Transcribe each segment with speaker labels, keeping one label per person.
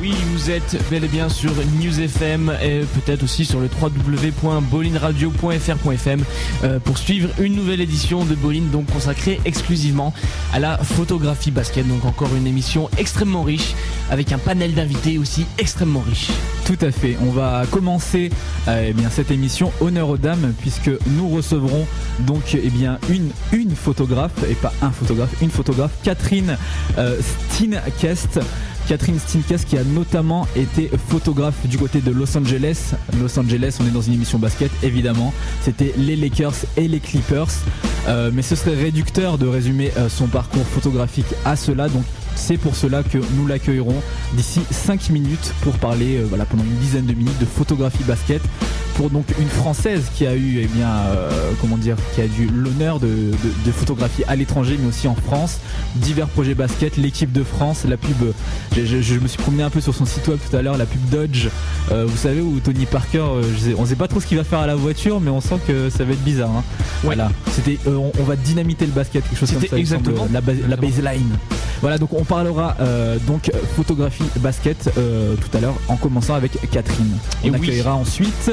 Speaker 1: Oui, vous êtes bel et bien sur News FM et peut-être aussi sur le www.bolinradio.fr.fm euh, pour suivre une nouvelle édition de Bolin, donc consacrée exclusivement à la photographie basket. Donc encore une émission extrêmement riche avec un panel d'invités aussi extrêmement riche.
Speaker 2: Tout à fait. On va commencer euh, eh bien cette émission honneur aux dames puisque nous recevrons donc eh bien une photographe et pas un photographe, une photographe Catherine euh. Catherine Steenkest qui a notamment été photographe du côté de Los Angeles. Los Angeles, on est dans une émission basket évidemment. C'était les Lakers et les Clippers. Euh, mais ce serait réducteur de résumer euh, son parcours photographique à cela. Donc c'est pour cela que nous l'accueillerons d'ici 5 minutes pour parler euh, pendant une dizaine de minutes de photographie basket pour donc une française qui a eu eh bien euh, comment dire qui a eu l'honneur de, de, de photographie à l'étranger mais aussi en France divers projets basket l'équipe de France la pub je, je- je me suis promené un peu sur son site web tout à l'heure la pub Dodge euh, vous savez où Tony Parker euh, je sais- on sait pas trop ce qu'il va faire à la voiture mais on sent que ça va être bizarre hein. voilà c'était on, on va dynamiter le basket quelque chose comme ça
Speaker 1: exactement.
Speaker 2: la, base- la
Speaker 1: Exactement.
Speaker 2: baseline voilà, donc on parlera donc photographie basket tout à l'heure en commençant avec Catherine. On
Speaker 1: Et oui.
Speaker 2: accueillera ensuite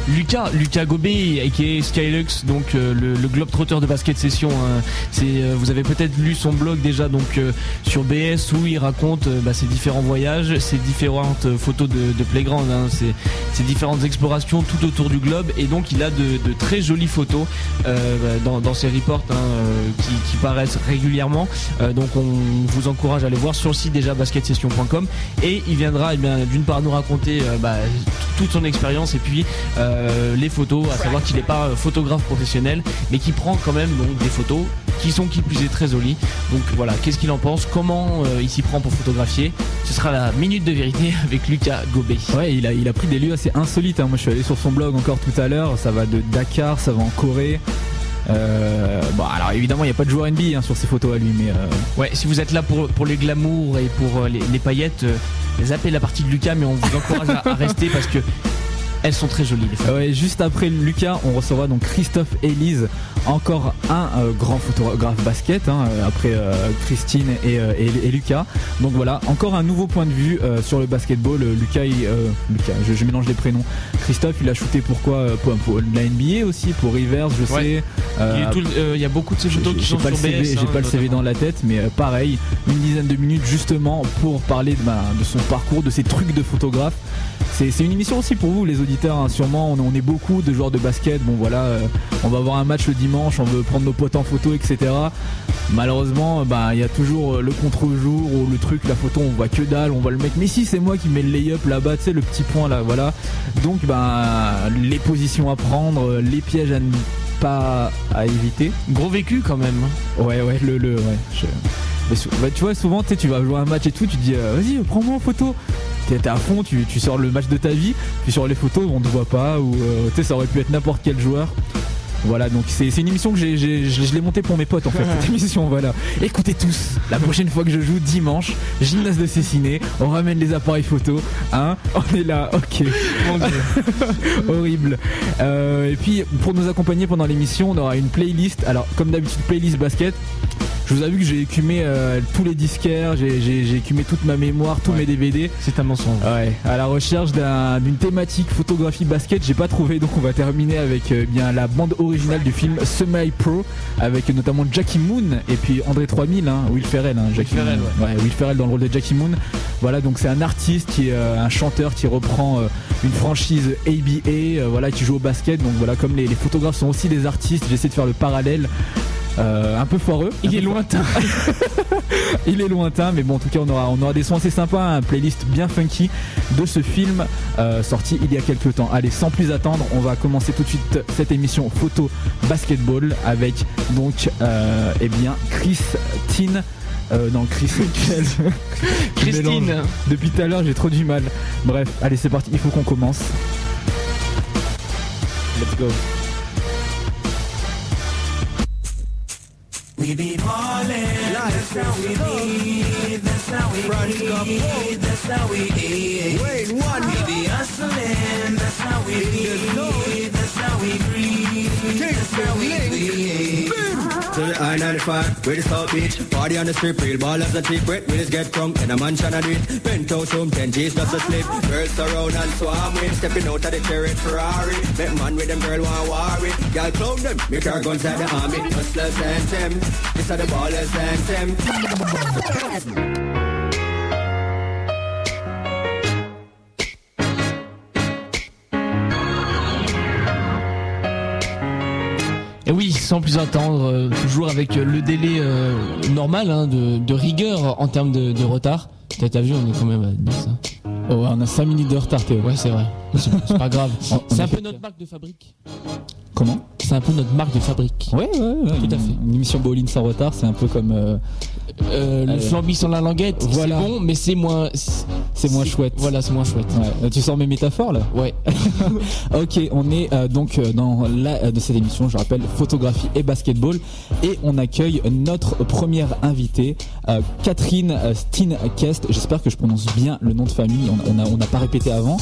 Speaker 1: Lucas, Lucas Gobé, aka Skylux, donc euh, le, le globe-trotteur de basket session. hein. Euh, vous avez peut-être lu son blog déjà donc euh, sur BS où il raconte bah, ses différents voyages, ses différentes photos de, playground, hein, ses, différentes explorations tout autour du globe et donc il a de, très jolies photos bah, dans, ses reports hein, qui, paraissent régulièrement. Donc on vous encourage à aller voir sur le site déjà basketsession.com et il viendra eh d'une part nous raconter bah, toute son expérience et puis les photos, à savoir qu'il n'est pas euh, photographe professionnel, mais qui prend quand même donc des photos qui sont qui plus est très jolies. Donc voilà, qu'est-ce qu'il en pense, comment euh, il s'y prend pour photographier? Ce sera la minute de vérité avec Lucas Gobé.
Speaker 2: Ouais, il a, il a pris des lieux assez insolites. hein. Moi, je suis allé sur son blog encore tout à l'heure. Ça va de Dakar, ça va en Corée. Euh, bon, alors évidemment, il n'y a pas de joueur NBA hein, sur ces photos à lui, mais euh,
Speaker 1: Ouais, si vous êtes là pour, pour les glamours et pour euh, les, les paillettes, euh, zappez la partie de Lucas, mais on vous encourage à, à rester parce que elles sont très jolies les
Speaker 2: ouais, juste après Lucas, on recevra donc Christophe Elise, encore un euh, grand photographe basket, hein, euh, après euh, Christine et, euh, et- et Lucas. Donc voilà, encore un nouveau point de vue euh, sur le basketball. Lucas, il- euh, Lucas, je, je mélange les prénoms. Christophe, il a shooté pourquoi pour, pour la NBA aussi, pour Rivers, je
Speaker 1: Ouais.
Speaker 2: sais. Euh,
Speaker 1: il, y a tout le- euh, il y a beaucoup de ces photos qui sont
Speaker 2: pas
Speaker 1: sur
Speaker 2: le CV,
Speaker 1: BS.
Speaker 2: j'ai
Speaker 1: hein,
Speaker 2: pas le CV dans la tête, mais euh, pareil, une dizaine de minutes justement pour parler de, bah, de son parcours, de ses trucs de photographe. C'est c'est une émission aussi pour vous, les auditeurs. Hein, sûrement, on, on est beaucoup de joueurs de basket. Bon voilà, euh, on va avoir un match le dimanche, on veut prendre nos potes en photo, etc. Malheureusement, bah il y a toujours euh, le contre-jour ou le truc, la photo, on voit que dalle, on voit le mec. Mais si, c'est moi qui mets le lay-up là-bas, tu sais, le petit point là, voilà. Donc, bah les positions à prendre, euh, les pièges à ne pas à éviter.
Speaker 1: Gros vécu quand même.
Speaker 2: Ouais, ouais, le, le, ouais. je- bah, tu vois, souvent, tu vas jouer un match et tout, tu te dis, euh, vas-y, prends-moi en photo. T'es à fond, tu, tu sors le match de ta vie, puis sur les photos, on te voit pas, ou euh, tu sais, ça aurait pu être n'importe quel joueur. Voilà, donc c'est une émission que j'ai, je, l'ai montée pour mes potes en fait, cette émission, voilà. Écoutez tous, la prochaine fois que je joue dimanche, gymnase de Cessiné, on ramène les appareils photo, hein, on est là, ok. Horrible. Euh, et puis pour nous accompagner pendant l'émission, on aura une playlist. Alors comme d'habitude, playlist basket. Je vous avoue que j'ai écumé euh, tous les disquaires, j'ai écumé toute ma mémoire, tous
Speaker 1: Ouais.
Speaker 2: mes DVD.
Speaker 1: C'est un mensonge.
Speaker 2: Ouais, à la recherche d'un- d'une thématique photographie basket, j'ai pas trouvé, donc on va terminer avec euh, bien la bande originale du film Semi Pro, avec notamment Jackie Moon et puis André 3000, hein, Will Ferrell, hein, Jackie
Speaker 1: Ferrell,
Speaker 2: Moon. Will Ferrell dans le rôle de Jackie Moon. Voilà, donc c'est un artiste qui est euh, un chanteur qui reprend une franchise ABA, voilà, qui joue au basket. Donc voilà, comme les, les photographes sont aussi des artistes, j'essaie de faire le parallèle. Euh, un peu foireux.
Speaker 1: Il est lointain.
Speaker 2: il est lointain, mais bon, en tout cas, on aura, on aura des sons assez sympas, un playlist bien funky de ce film euh, sorti il y a quelques temps. Allez, sans plus attendre, on va commencer tout de suite cette émission photo basketball avec donc, euh, eh bien, Christine. Euh, non, Chris.
Speaker 1: Christine.
Speaker 2: Depuis tout à l'heure, j'ai trop du mal. Bref, allez, c'est parti, il faut qu'on commence. Let's go.
Speaker 3: We be ballin', that's how we be, that's how we be, that's how we eat. Wait, one. We be hustlin', that's how we be, that's how we breathe, that's how we be.
Speaker 4: To the honor 95 with the South Beach. Party on the strip, real ballers and cheap wet. Willis get drunk in a mansion and do it. Penthouse room, 10 G's just a slip. Girls surround and swarm with. Stepping out of the chariot Ferrari. Met man with them girl want worry. Girl clone them. Make her guns at the army. Hustlers and them. This are the ballers and them.
Speaker 1: Oui, sans plus attendre, euh, toujours avec euh, le délai euh, normal hein, de, de rigueur en termes de, de retard. T'as vu, on est quand même à 10. hein.
Speaker 2: Oh, ouais, on a 5 minutes de retard, Théo.
Speaker 1: Ouais, c'est vrai. C'est pas grave. C'est un peu notre marque de fabrique.
Speaker 2: Comment?
Speaker 1: C'est un peu notre marque de fabrique.
Speaker 2: Ouais, ouais, ouais.
Speaker 1: Tout à
Speaker 2: une-
Speaker 1: fait.
Speaker 2: Une émission bowling sans retard, c'est un peu comme. euh,
Speaker 1: Euh, le
Speaker 2: Euh,
Speaker 1: flambi sans la languette,
Speaker 2: voilà.
Speaker 1: c'est bon, mais c'est moins.
Speaker 2: c'est moins chouette.
Speaker 1: Voilà, c'est moins chouette.
Speaker 2: Ouais. Euh, Tu sors mes métaphores là
Speaker 1: Ouais.
Speaker 2: Ok, on est euh, donc euh, dans la euh, de cette émission, je rappelle, photographie et basketball, et on accueille notre première invitée, euh, Catherine euh, Steenkest. J'espère que je prononce bien le nom de famille. On on a on n'a pas répété avant.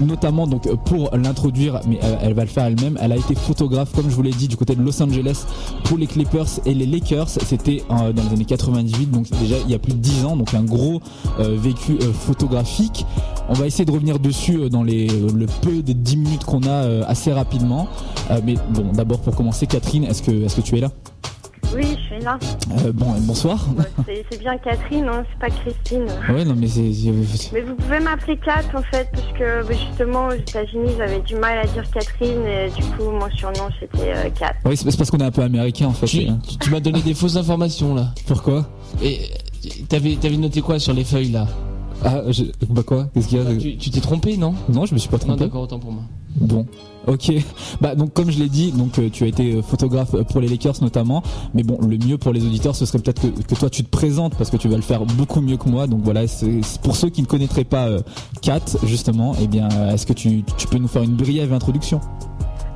Speaker 2: Notamment donc pour l'introduire, mais euh, elle va le faire elle-même. Elle a été photographe, comme je vous l'ai dit, du côté de Los Angeles pour les Clippers et les Lakers. C'était euh, dans les années 98, donc déjà il y a plus de 10 ans, donc un gros euh, vécu photographique. On va essayer de revenir dessus dans les, le peu de 10 minutes qu'on a assez rapidement. Mais bon, d'abord pour commencer, Catherine, est-ce que, est-ce que tu es là?
Speaker 5: Oui.
Speaker 2: Euh, Bon, euh, bonsoir.
Speaker 5: C'est bien Catherine, hein, c'est pas Christine.
Speaker 2: Ouais, non, mais c'est. c'est-
Speaker 5: Mais vous pouvez m'appeler Kat en fait, parce que bah, justement aux États-Unis j'avais du mal à dire Catherine et du coup mon surnom c'était euh, Kat.
Speaker 2: Oui, c'est parce qu'on est un peu américain en fait.
Speaker 1: Tu,
Speaker 2: et,
Speaker 1: tu- tu m'as donné des fausses informations là.
Speaker 2: Pourquoi?
Speaker 1: Et euh, t'avais t'avais noté quoi sur les feuilles là?
Speaker 2: Ah, je- bah quoi Qu'est-ce qu'il y a
Speaker 1: Tu tu t'es trompé, non
Speaker 2: Non, je me suis pas
Speaker 1: Non,
Speaker 2: trompé.
Speaker 1: d'accord, autant pour moi.
Speaker 2: Bon, ok. Bah donc comme je l'ai dit, donc euh, tu as été euh, photographe pour les Lakers notamment. Mais bon, le mieux pour les auditeurs, ce serait peut-être que, que toi tu te présentes parce que tu vas le faire beaucoup mieux que moi. Donc voilà, c'est pour ceux qui ne connaîtraient pas euh, Kat justement, eh bien, euh, est-ce que tu, tu peux nous faire une brève introduction?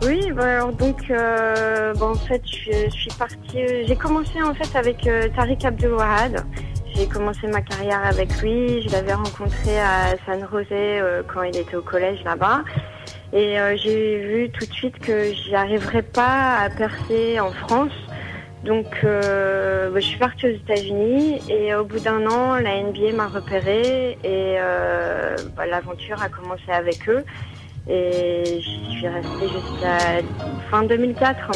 Speaker 5: Oui, bah, alors donc euh, bah, en fait je, suis- je suis partie, euh, j'ai commencé en fait avec euh, Tariq Abdelwahad. J'ai commencé ma carrière avec lui, je l'avais rencontré à San José euh, quand il était au collège là-bas. Et euh, j'ai vu tout de suite que j'y arriverais pas à percer en France. Donc euh, bah, je suis partie aux États-Unis et au bout d'un an, la NBA m'a repéré et bah, l'aventure a commencé avec eux. Et je suis restée jusqu'à fin 2004.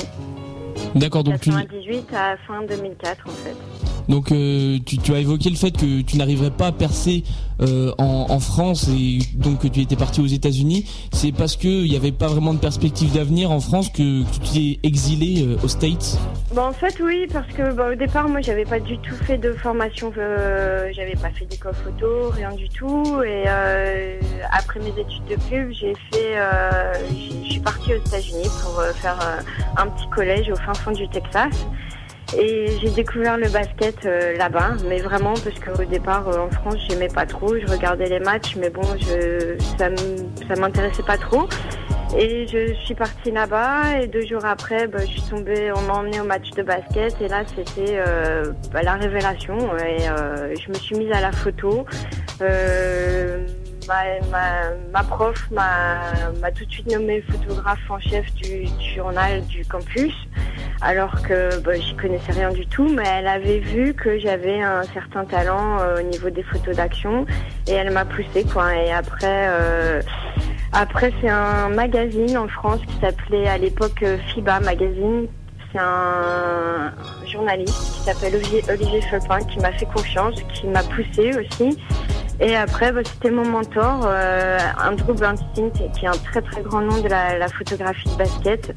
Speaker 1: D'accord, donc tu,
Speaker 5: 98 à fin 2004 en fait.
Speaker 1: donc euh, tu, tu as évoqué le fait que tu n'arriverais pas à percer euh, en, France et donc que tu étais parti aux États-Unis. C'est parce que il n'y avait pas vraiment de perspective d'avenir en France que, tu t'es exilé euh, aux States?
Speaker 5: Bon, en fait, oui, parce que bah, au départ, moi, j'avais pas du tout fait de formation, euh, j'avais pas fait d'école photo, rien du tout. Et après mes études de pub, j'ai fait, je suis partie aux États-Unis pour faire un petit collège au fin fond du Texas. Et j'ai découvert le basket euh, là-bas, mais vraiment parce qu'au départ euh, en France j'aimais pas trop, je regardais les matchs, mais bon, je, ça m'intéressait pas trop. Et je suis partie là-bas. Et deux jours après, bah, je suis tombée, on m'a emmenée au match de basket. Et là c'était euh, bah, la révélation. Et je me suis mise à la photo. Ma, prof m'a tout de suite nommée photographe en chef du journal du campus alors que bah, j'y connaissais rien du tout, mais elle avait vu que j'avais un certain talent euh, au niveau des photos d'action et elle m'a poussé quoi. Et après, euh, après c'est un magazine en France qui s'appelait à l'époque euh, FIBA Magazine. C'est un journaliste qui s'appelle Olivier, Olivier qui m'a fait confiance, qui m'a poussé aussi. Et après, bah, c'était mon mentor, Andrew Bernstein, qui est un très très grand nom de la photographie de basket,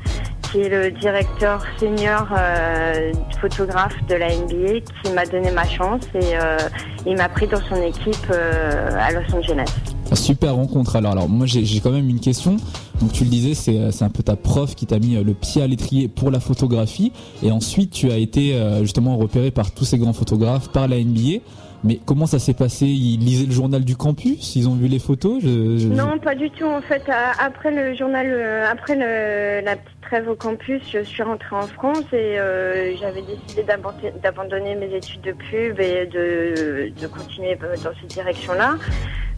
Speaker 5: qui est le directeur senior euh, photographe de la NBA, qui m'a donné ma chance et euh, il m'a pris dans son équipe euh, à Los Angeles.
Speaker 2: Super rencontre. Alors, alors moi j'ai quand même une question. Donc tu le disais, c'est un peu ta prof qui t'a mis le pied à l'étrier pour la photographie, et ensuite tu as été justement repéré par tous ces grands photographes, par la NBA. Mais comment ça s'est passé? Ils lisaient le journal du campus? Ils ont vu les photos?
Speaker 5: Non, pas du tout. En fait, à- après le journal, euh, après le- la petite trêve au campus, je suis rentrée en France et euh, j'avais décidé d'abandonner- mes études de pub et de, continuer euh, dans cette direction-là.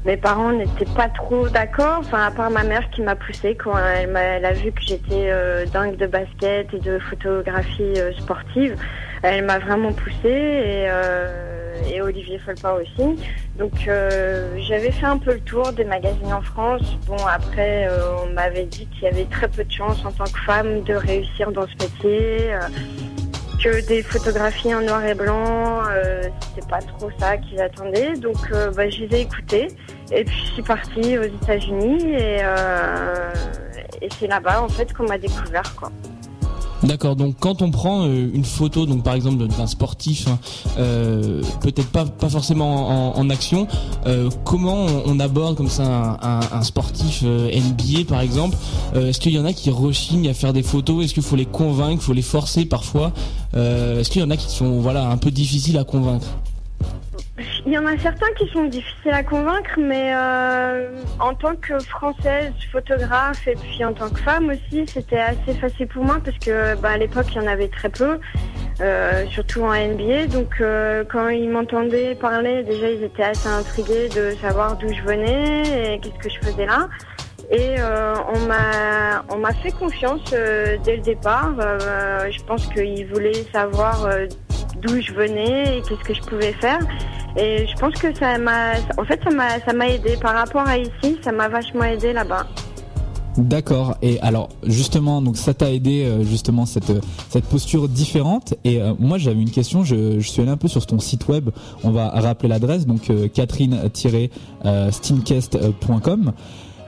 Speaker 5: mes parents n'étaient pas trop d'accord, enfin à part ma mère qui m'a poussée quand elle, a vu que j'étais euh, dingue de basket et de photographie euh, sportive. Elle m'a vraiment poussée et, euh, et Olivier Folpa aussi. Donc euh, j'avais fait un peu le tour des magazines en France. Bon après euh, on m'avait dit qu'il y avait très peu de chance en tant que femme de réussir dans ce métier. euh, que des photographies en noir et blanc, euh, c'était pas trop ça qu'ils attendaient. Donc euh, bah, je les ai écoutés. Et puis je suis partie aux États-Unis et, euh, et c'est là-bas en fait qu'on m'a découvert quoi.
Speaker 1: D'accord, donc quand on prend euh, une photo, donc par exemple d'un sportif, hein, euh, peut-être pas, pas forcément en, action, euh, comment on, aborde comme ça un, sportif NBA par exemple Est-ce qu'il y en a qui rechignent à faire des photos? Est-ce qu'il faut les convaincre, faut les forcer parfois? Euh, Est-ce qu'il y en a qui sont voilà un peu difficiles à convaincre?
Speaker 5: Il y en a certains qui sont difficiles à convaincre, mais euh, en tant que française photographe et puis en tant que femme aussi, c'était assez facile pour moi parce que bah, à l'époque il y en avait très peu, euh, surtout en NBA. Donc euh, quand ils m'entendaient parler, déjà ils étaient assez intrigués de savoir d'où je venais et qu'est-ce que je faisais là. Et on m'a on m'a fait confiance dès le départ. Je pense qu'ils voulaient savoir d'où je venais et qu'est-ce que je pouvais faire. Et je pense que ça m'a, en fait, ça m'a, ça m'a aidé par rapport à ici, ça m'a vachement aidé là-bas.
Speaker 2: D'accord. Et alors justement, donc ça t'a aidé euh, justement cette cette posture différente. Et euh, moi j'avais une question. Je, suis allé un peu sur ton site web. On va rappeler l'adresse. Donc euh, Catherine-steamcast.com.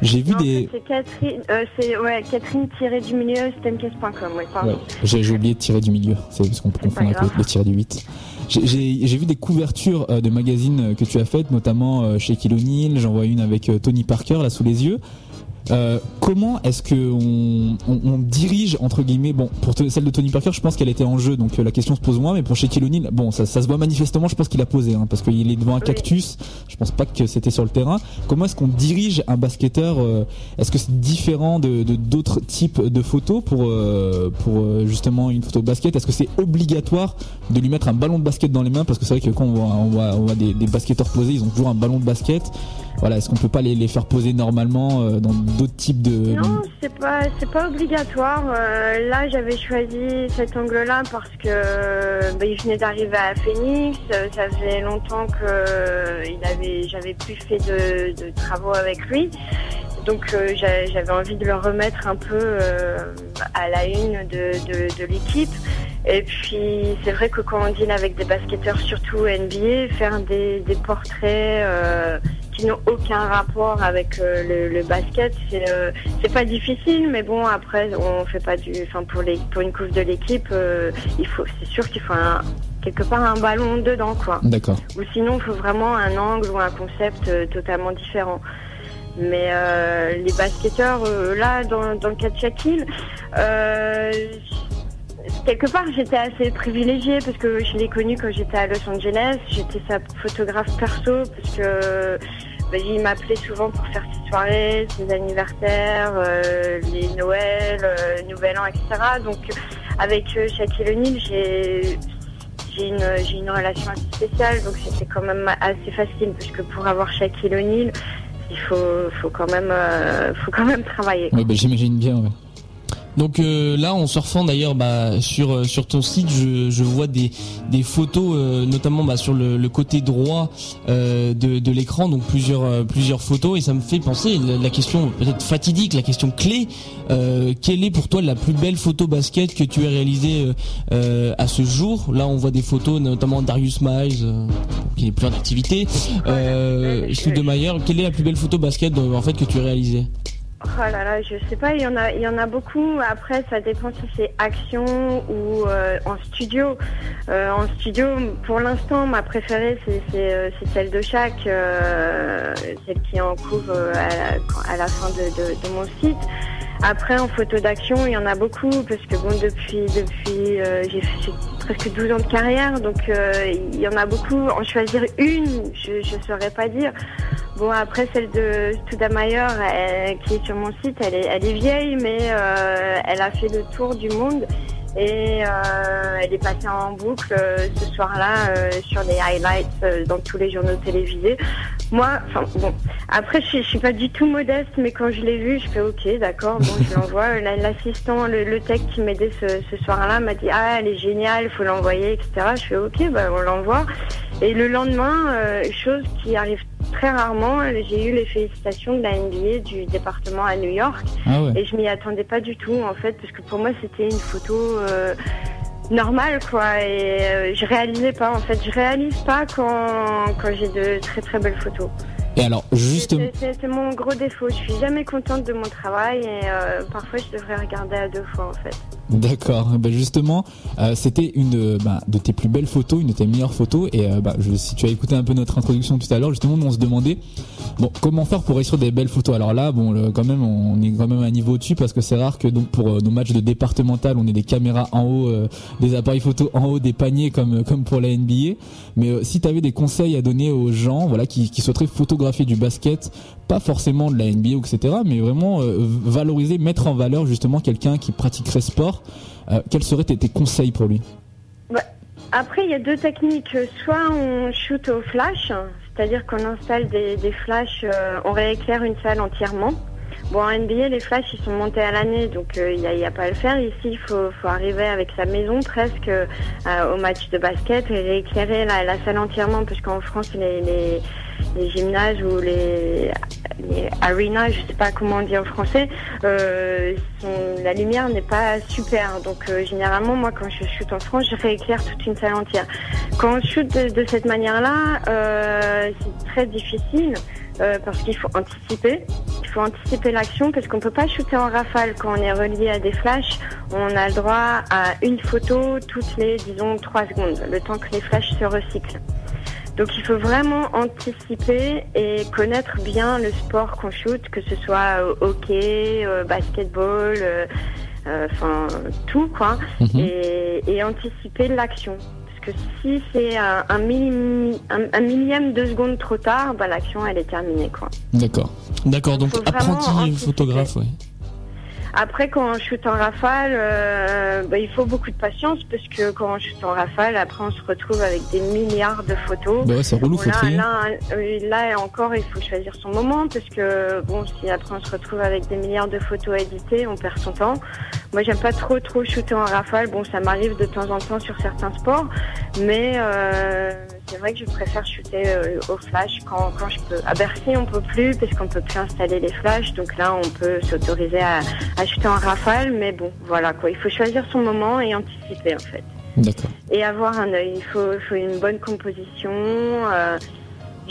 Speaker 2: J'ai vu
Speaker 5: Non,
Speaker 2: des.
Speaker 5: C'est Catherine, euh, c'est ouais, Catherine du milieu stemcase.com, ouais, pardon.
Speaker 2: Ouais, j'ai j'ai oublié de tirer du milieu. C'est parce qu'on peut confondre avec le, tirer du 8. J'ai- J'ai j'ai vu des couvertures euh, de magazines euh, que tu as faites, notamment euh, chez Kill O'Neill. J'en vois une avec Tony Parker là sous les yeux. Euh, comment est-ce que on, on- on dirige entre guillemets bon pour celle de Tony Parker je pense qu'elle était en jeu donc euh, la question se pose moins mais pour Shaquille O'Neal bon ça, ça se voit manifestement je pense qu'il a posé hein, parce qu'il est devant un cactus je pense pas que c'était sur le terrain. Comment est-ce qu'on dirige un basketteur euh, est-ce que c'est différent de de- d'autres types de photos pour euh, pour euh, justement une photo de basket? Est-ce que c'est obligatoire de lui mettre un ballon de basket dans les mains? Parce que c'est vrai que quand on voit, on voit, on voit des, des basketteurs posés ils ont toujours un ballon de basket voilà est-ce qu'on peut pas les, faire poser normalement euh, dans d'autres types de
Speaker 5: Non, c'est pas, c'est pas obligatoire. Euh, là, j'avais choisi cet angle-là parce que bah, il venait d'arriver à Phoenix. Euh, Ça faisait longtemps que j'avais plus fait de, travaux avec lui. Donc j'a- j'avais envie de le remettre un peu à la une de, l'équipe. Et puis c'est vrai que quand on deal avec des basketteurs, surtout NBA, faire des, portraits qui n'ont aucun rapport avec euh, le, le basket, c'est euh, c'est pas difficile, mais bon après on fait pas du, enfin pour les pour une couche de l'équipe, euh, il faut, c'est sûr qu'il faut un, quelque part un ballon dedans quoi.
Speaker 2: D'accord.
Speaker 5: Ou sinon il faut vraiment un angle ou un concept totalement différent. Mais les basketteurs là dans, dans le cas de Shaquille, quelque part j'étais assez privilégiée parce que je l'ai connu quand j'étais à Los Angeles. J'étais sa photographe perso parce que bah, il m'appelait souvent pour faire ses soirées, ses anniversaires, euh, les Noëls, euh, Nouvel An, etc. Donc avec euh, Shaquille O'Neal, j'ai j'ai une, relation assez spéciale, donc c'était quand même assez facile parce que pour avoir Shaquille O'Neal, il faut, faut quand même, euh, quand même travailler.
Speaker 2: Bah, j'imagine bien. Ouais.
Speaker 1: Donc euh, là, en surfant d'ailleurs bah, sur euh, sur ton site, je, je vois des des photos, euh, notamment bah, sur le, le côté droit euh, de, de l'écran, donc plusieurs euh, plusieurs photos, et ça me fait penser la, question peut-être fatidique, la question clé. euh, quelle est pour toi la plus belle photo basket que tu aies réalisée à ce jour? Là, on voit des photos, notamment Darius Miles, qui n'est plus en activité. Euh, Mayer, quelle est la plus belle photo basket en fait que tu as réalisée?
Speaker 5: Oh là là, je sais pas, il y en a, il y en a beaucoup. Après, ça dépend si c'est action ou euh, en studio. Euh, en studio, pour l'instant, ma préférée, c'est euh, celle de chaque, celle qui est en cours à, la, fin de mon site. Après, en photo d'action, il y en a beaucoup parce que bon, depuis, depuis, euh, j'ai fait presque 12 ans de carrière, donc euh, il y en a beaucoup. En choisir une, je, je saurais pas dire. Bon, après, celle de Studamayer, qui est sur mon site, elle est, elle est vieille, mais euh, elle a fait le tour du monde. Et euh, elle est passée en boucle euh, ce soir-là euh, sur les highlights dans tous les journaux télévisés. Moi, enfin bon, après je, suis- je suis pas du tout modeste, mais quand je l'ai vu, je fais ok, d'accord, bon, je l'envoie. La- L'assistant, le, le tech qui m'aidait ce, ce soir-là m'a dit ah elle est géniale, faut l'envoyer, etc. Je fais ok, bah on l'envoie. Et le lendemain, euh, chose qui arrive très rarement, j'ai eu les félicitations de la NBA du département à New York.
Speaker 2: Ah ouais.
Speaker 5: Et je m'y attendais pas du tout en fait, parce que pour moi c'était une photo euh, normale quoi. Et euh, je réalisais pas en fait, je réalise pas quand, quand j'ai de très très belles photos.
Speaker 2: Et alors, justement.
Speaker 5: C'est- mon gros défaut. Je suis jamais contente de mon travail et euh, parfois je devrais regarder à deux fois en fait.
Speaker 2: D'accord. Ben justement, euh, c'était une euh, bah, de tes plus belles photos, une de tes meilleures photos. Et euh, bah, je, si tu as écouté un peu notre introduction tout à l'heure, justement, on se demandait bon comment faire pour réussir des belles photos? Alors là, bon, le- quand même, on est quand même à un niveau au-dessus parce que c'est rare que donc pour nos matchs de départemental, on ait des caméras en haut, des appareils photo en haut des paniers comme comme pour la NBA. Mais si tu avais des conseils à donner aux gens, voilà, qui, qui souhaiteraient photographier du basket, pas forcément de la NBA etc., mais vraiment euh, valoriser, mettre en valeur justement quelqu'un qui pratiquerait sport, euh, quels seraient tes, conseils pour lui?
Speaker 5: Après, il y a deux techniques. Soit on shoot au flash, c'est-à-dire qu'on installe des, flashs, euh, on rééclaire une salle entièrement. Bon, en NBA, les flashs, ils sont montés à l'année, donc il n'y a, a pas à le faire. Ici, il faut, arriver avec sa maison presque au match de basket et rééclairer la, salle entièrement, parce qu'en France, les, les gymnases ou les, arenas, je sais pas comment on dit en français, euh, la lumière n'est pas super. Donc euh, généralement, moi, quand je shoot en France, je rééclaire toute une salle entière. Quand on shoot de, cette manière-là, euh, c'est très difficile parce qu'il faut anticiper. Il faut anticiper l'action parce qu'on peut pas shooter en rafale quand on est relié à des flashs. On a le droit à une photo toutes les, disons, trois secondes, le temps que les flashs se recyclent. Donc il faut vraiment anticiper et connaître bien le sport qu'on shoot, que ce soit euh, hockey, euh, basketball, euh, euh, enfin tout quoi,
Speaker 2: Mhm.
Speaker 5: et, et anticiper l'action. Parce que si c'est un, un, millim- un- un millième de seconde trop tard, bah, l'action elle est terminée quoi.
Speaker 2: D'accord.
Speaker 1: D'accord, donc apprenti
Speaker 5: anticiper.
Speaker 1: photographe, ouais.
Speaker 5: Après, quand on shoot en rafale, euh, bah, il faut beaucoup de patience parce que quand on shoot en rafale, après on se retrouve avec des milliards de photos.
Speaker 2: Bah ouais, c'est relou,
Speaker 5: Bon,
Speaker 2: faut
Speaker 5: là,
Speaker 2: trier.
Speaker 5: là, euh, là encore, il faut choisir son moment parce que bon, si après on se retrouve avec des milliards de photos éditées, on perd son temps. Moi, j'aime pas trop trop shooter en rafale. Bon, ça m'arrive de temps en temps sur certains sports, mais euh, c'est vrai que je préfère shooter euh, au flash quand, quand je peux. À Bercy, on peut plus parce qu'on peut plus installer les flashs, donc là, on peut s'autoriser à, à shooter en rafale. Mais bon, voilà quoi. Il faut choisir son moment et anticiper en fait
Speaker 2: D'accord.
Speaker 5: et avoir un œil. Il faut, il faut une bonne composition. euh,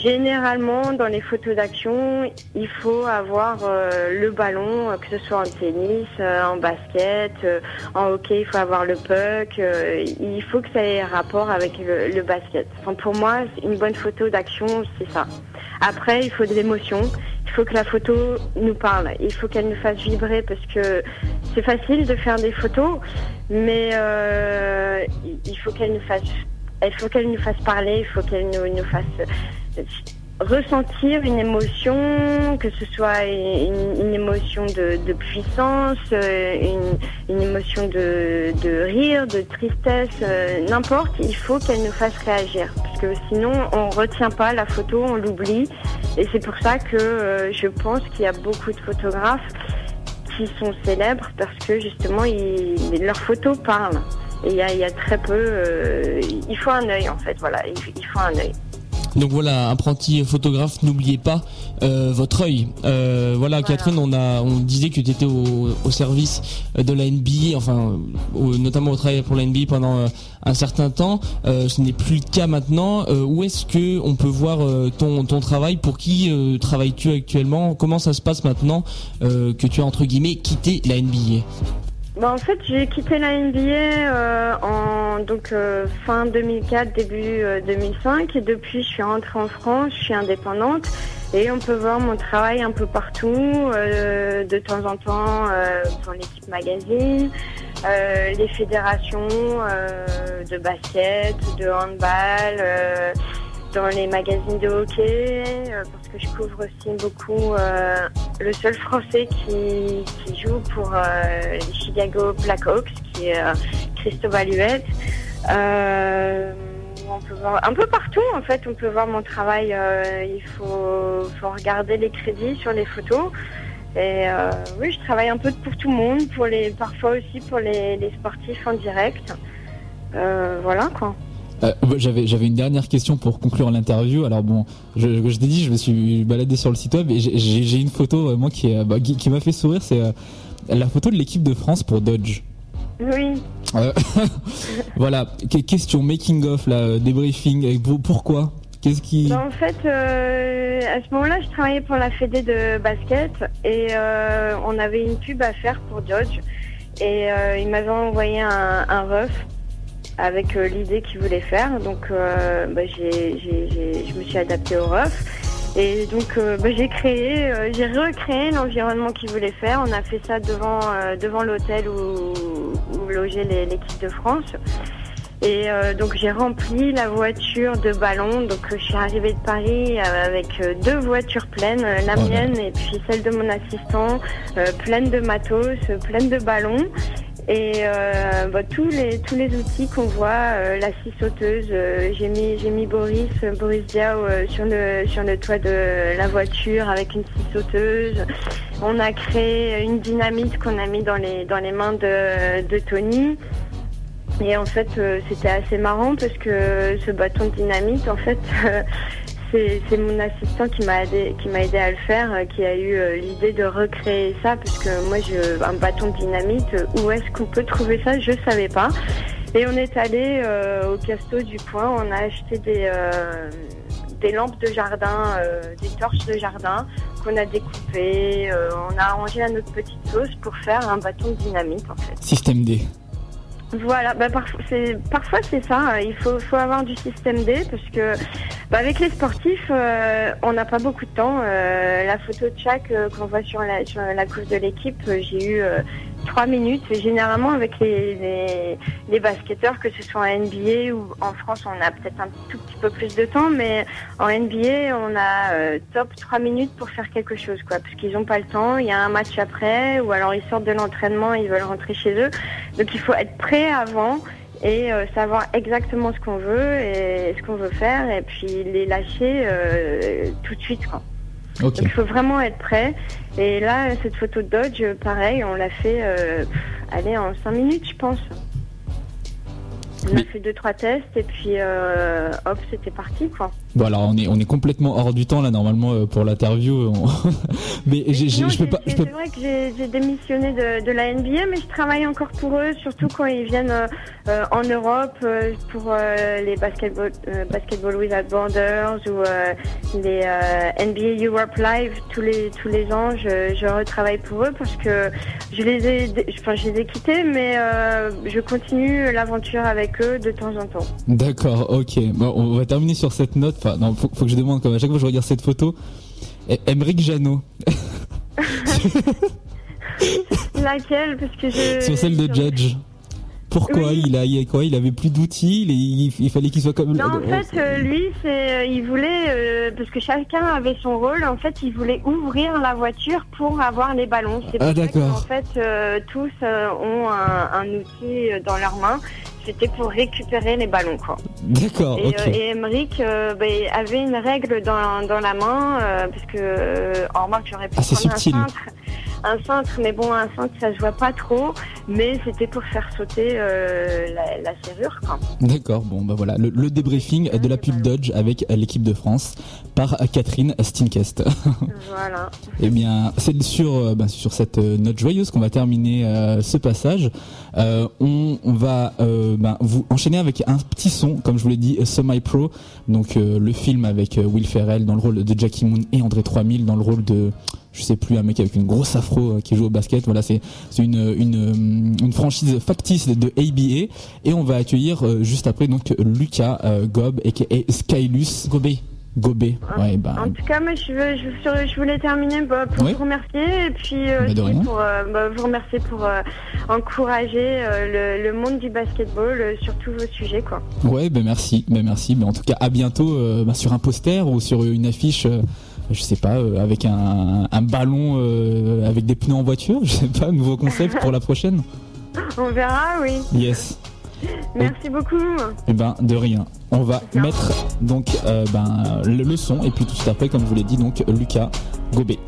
Speaker 5: généralement, dans les photos d'action, il faut avoir euh, le ballon, euh, que ce soit en tennis, euh, en basket, en hockey, il faut avoir le puck. il faut que ça ait rapport avec le, basket. Pour moi, une bonne photo d'action, c'est ça. Après, il faut de l'émotion. Il faut que la photo nous parle. Il faut qu'elle nous fasse vibrer parce que c'est facile de faire des photos, mais il- faut qu'elle nous fasse, il faut qu'elle nous fasse parler, il faut qu'elle nous, fasse ressentir une émotion, que ce soit une, émotion de, puissance, euh, une, émotion de, rire, de tristesse, euh, n'importe. Il faut qu'elle nous fasse réagir, parce que sinon on retient pas la photo, on l'oublie. Et c'est pour ça que euh, je pense qu'il y a beaucoup de photographes qui sont célèbres parce que justement leurs photos parlent. Et il y a, très peu. il faut un œil en fait, voilà. Il, il faut un œil.
Speaker 1: Donc voilà, apprenti photographe, n'oubliez pas euh, votre œil. Euh, voilà, Catherine, on a, on disait que tu étais au, au service de la NBA, enfin, au- notamment au travail pour la NBA pendant euh, un certain temps. Euh, ce n'est plus le cas maintenant. Euh, où est-ce que on peut voir euh, ton, ton travail? Pour qui euh, travailles-tu actuellement? Comment ça se passe maintenant euh, que tu as entre guillemets quitté la NBA
Speaker 5: Bah, en fait, j'ai quitté la NBA euh, en donc euh, fin 2004, début euh, 2005, et depuis, je suis rentrée en France, je suis indépendante, et on peut voir mon travail un peu partout, euh, de temps en temps euh, pour l'équipe magazine, euh, les fédérations euh, de basket, de handball. Dans les magazines de hockey, euh, parce que je couvre aussi beaucoup euh, le seul Français qui, joue pour euh, les Chicago Blackhawks, qui est Christophe Huet. On peut voir un peu partout en fait. On peut voir mon travail. il faut, regarder les crédits sur les photos. Et oui, je travaille un peu pour tout le monde, parfois aussi pour les, sportifs en direct. Voilà quoi.
Speaker 2: Euh, bah, J'avais j'avais une dernière question pour conclure l'interview. Alors bon, je, je t'ai dit, je me suis baladé sur le site web et j'ai- une photo vraiment qui, est, bah, qui, qui m'a fait sourire. C'est euh, la photo de l'équipe de France pour Dodge.
Speaker 5: Oui.
Speaker 2: Euh, voilà, Que- question making of là, euh, débriefing. euh, pour- Pourquoi? Qu'est-ce qui
Speaker 5: Bah, en fait, euh, à ce moment-là, je travaillais pour la Fédé de basket et euh, on avait une pub à faire pour Dodge. Et euh, il m'avait envoyé un, un ref avec euh, l'idée qu'il voulait faire. Donc, euh, bah, je me suis adaptée au ref. Et donc, euh, bah, j'ai créé, j'ai recréé l'environnement qu'il voulait faire. On a fait ça devant, devant l'hôtel où, où logeait l'équipe de France. Et euh, donc j'ai rempli la voiture de ballons. Donc je suis arrivée de Paris avec deux voitures pleines, la mienne et puis celle de mon assistant, euh, pleine de matos, pleine de ballons. Et euh, bah, tous les tous les outils qu'on voit, euh, la scie sauteuse, euh, j'ai mis j'ai mis Boris euh, Boris Diaw euh, sur le sur le toit de la voiture avec une scie sauteuse. On a créé une dynamite qu'on a mis dans les dans les mains de de Tony. Et en fait, euh, c'était assez marrant parce que ce bâton de dynamite, en fait, c'est mon assistant qui m'a aidé, à le faire, euh, qui a eu euh, l'idée de recréer ça parce que moi, je, un bâton de dynamite, euh, où est-ce qu'on peut trouver ça? Je savais pas. Et on est allé au casto du coin, on a acheté des lampes de jardin, des torches de jardin qu'on a découpées. on a arrangé à notre petite sauce pour faire un bâton de dynamite, en fait.
Speaker 2: Système D.
Speaker 5: Voilà, bah parfois c'est ça. euh, Il faut faut avoir du système D parce que bah, avec les sportifs, euh, on n'a pas beaucoup de temps. Euh, la photo de chaque euh, qu'on voit sur la sur la couche de l'équipe, euh, j'ai eu euh, trois minutes. Généralement avec les, les les basketteurs, que ce soit en NBA ou en France, on a peut-être un tout petit peu plus de temps, mais en NBA, on a euh, top trois minutes pour faire quelque chose, quoi, parce qu'ils n'ont pas le temps. Il y a un match après, ou alors ils sortent de l'entraînement, ils veulent rentrer chez eux. Donc il faut être prêt avant et euh, savoir exactement ce qu'on veut et ce qu'on veut faire et puis les lâcher euh, tout de suite. Quoi. Donc il faut vraiment être prêt. Et là, cette photo de Dodge, pareil, on l'a fait, euh, en 5 minutes, je pense. On a fait deux trois tests et puis euh, hop, c'était parti quoi.
Speaker 2: Bon alors on est on est complètement hors du temps là normalement euh, pour l'interview. on- mais
Speaker 5: Sinon,
Speaker 2: je peux pas.
Speaker 5: C'est
Speaker 2: peux-
Speaker 5: vrai que j'ai démissionné de, de la NBA, mais je travaille encore pour eux, surtout quand ils viennent euh, euh, en Europe euh, pour euh, les basketball, basketball Without Borders ou les NBA Europe Live tous les tous les ans. Je, je retravaille pour eux parce que je les ai, enfin je les ai quittés, mais je continue l'aventure avec eux de temps en temps.
Speaker 2: D'accord, ok. Bon, on va terminer sur cette note. Enfin, non, faut, faut que je demande comme à chaque fois que je regarde cette photo. Emeric Jeannot,
Speaker 5: Laquelle? Parce que je
Speaker 2: sur celle de Judge. Pourquoi
Speaker 5: Oui.
Speaker 2: il a, il a quoi? Il avait plus d'outils? Il, il- il fallait qu'il soit comme.
Speaker 5: Non, en fait, euh, lui, c'est, euh, il voulait, euh, parce que chacun avait son rôle, en fait, il voulait ouvrir la voiture pour avoir les ballons. C'est
Speaker 2: Ah,
Speaker 5: pour ça
Speaker 2: d'accord.
Speaker 5: qu'en fait, tous ont un, un outil dans leurs mains. C'était pour récupérer les ballons, quoi.
Speaker 2: D'accord,
Speaker 5: Et,
Speaker 2: ok.
Speaker 5: euh, et Emmerich euh, ben, avait une règle dans, dans la main, euh, parce que, en remarque, j'aurais pu
Speaker 2: Ah,
Speaker 5: prendre
Speaker 2: subtil.
Speaker 5: un cintre, un cintre, mais bon, un cintre, ça se voit pas trop, mais c'était pour faire sauter la, la serrure, quoi.
Speaker 2: D'accord, bon bah voilà, le, le débriefing de la pub Dodge avec l'équipe de France par Catherine Stinkest.
Speaker 5: Voilà.
Speaker 2: Eh bien, c'est sur, bah, sur cette note joyeuse qu'on va terminer euh, ce passage. Euh, on, va euh, bah, vous enchaîner avec un petit son, comme je vous l'ai dit, euh, Semi Pro, donc le film avec Will Ferrell dans le rôle de Jackie Moon et André 3000 dans le rôle de, je sais plus, un mec avec une grosse afro qui joue au basket. Voilà, c'est une, une, franchise factice de ABA et on va accueillir juste après donc Lucas Gob et Skylus
Speaker 1: Gobé.
Speaker 2: Gobé. Ouais, bah,
Speaker 5: En tout cas, moi, je, veux, je, voulais terminer bah, pour
Speaker 2: Oui.
Speaker 5: vous remercier et puis euh,
Speaker 2: Bah,
Speaker 5: aussi
Speaker 2: rien.
Speaker 5: pour euh, bah, vous remercier pour euh, encourager le, le monde du basketball sur tous vos sujets, quoi.
Speaker 2: Ouais, ben merci, ben merci. En tout cas, à bientôt sur un poster ou sur une affiche, je sais pas, avec un, un ballon avec des pneus en voiture, je sais pas, nouveau concept pour la prochaine.
Speaker 5: On verra, oui.
Speaker 2: Yes.
Speaker 5: Merci beaucoup.
Speaker 6: Eh ben, de rien. On va
Speaker 5: Bien.
Speaker 6: mettre donc euh, ben, le, le son et puis tout de suite après, comme je vous l'ai dit, donc Lucas Gobet.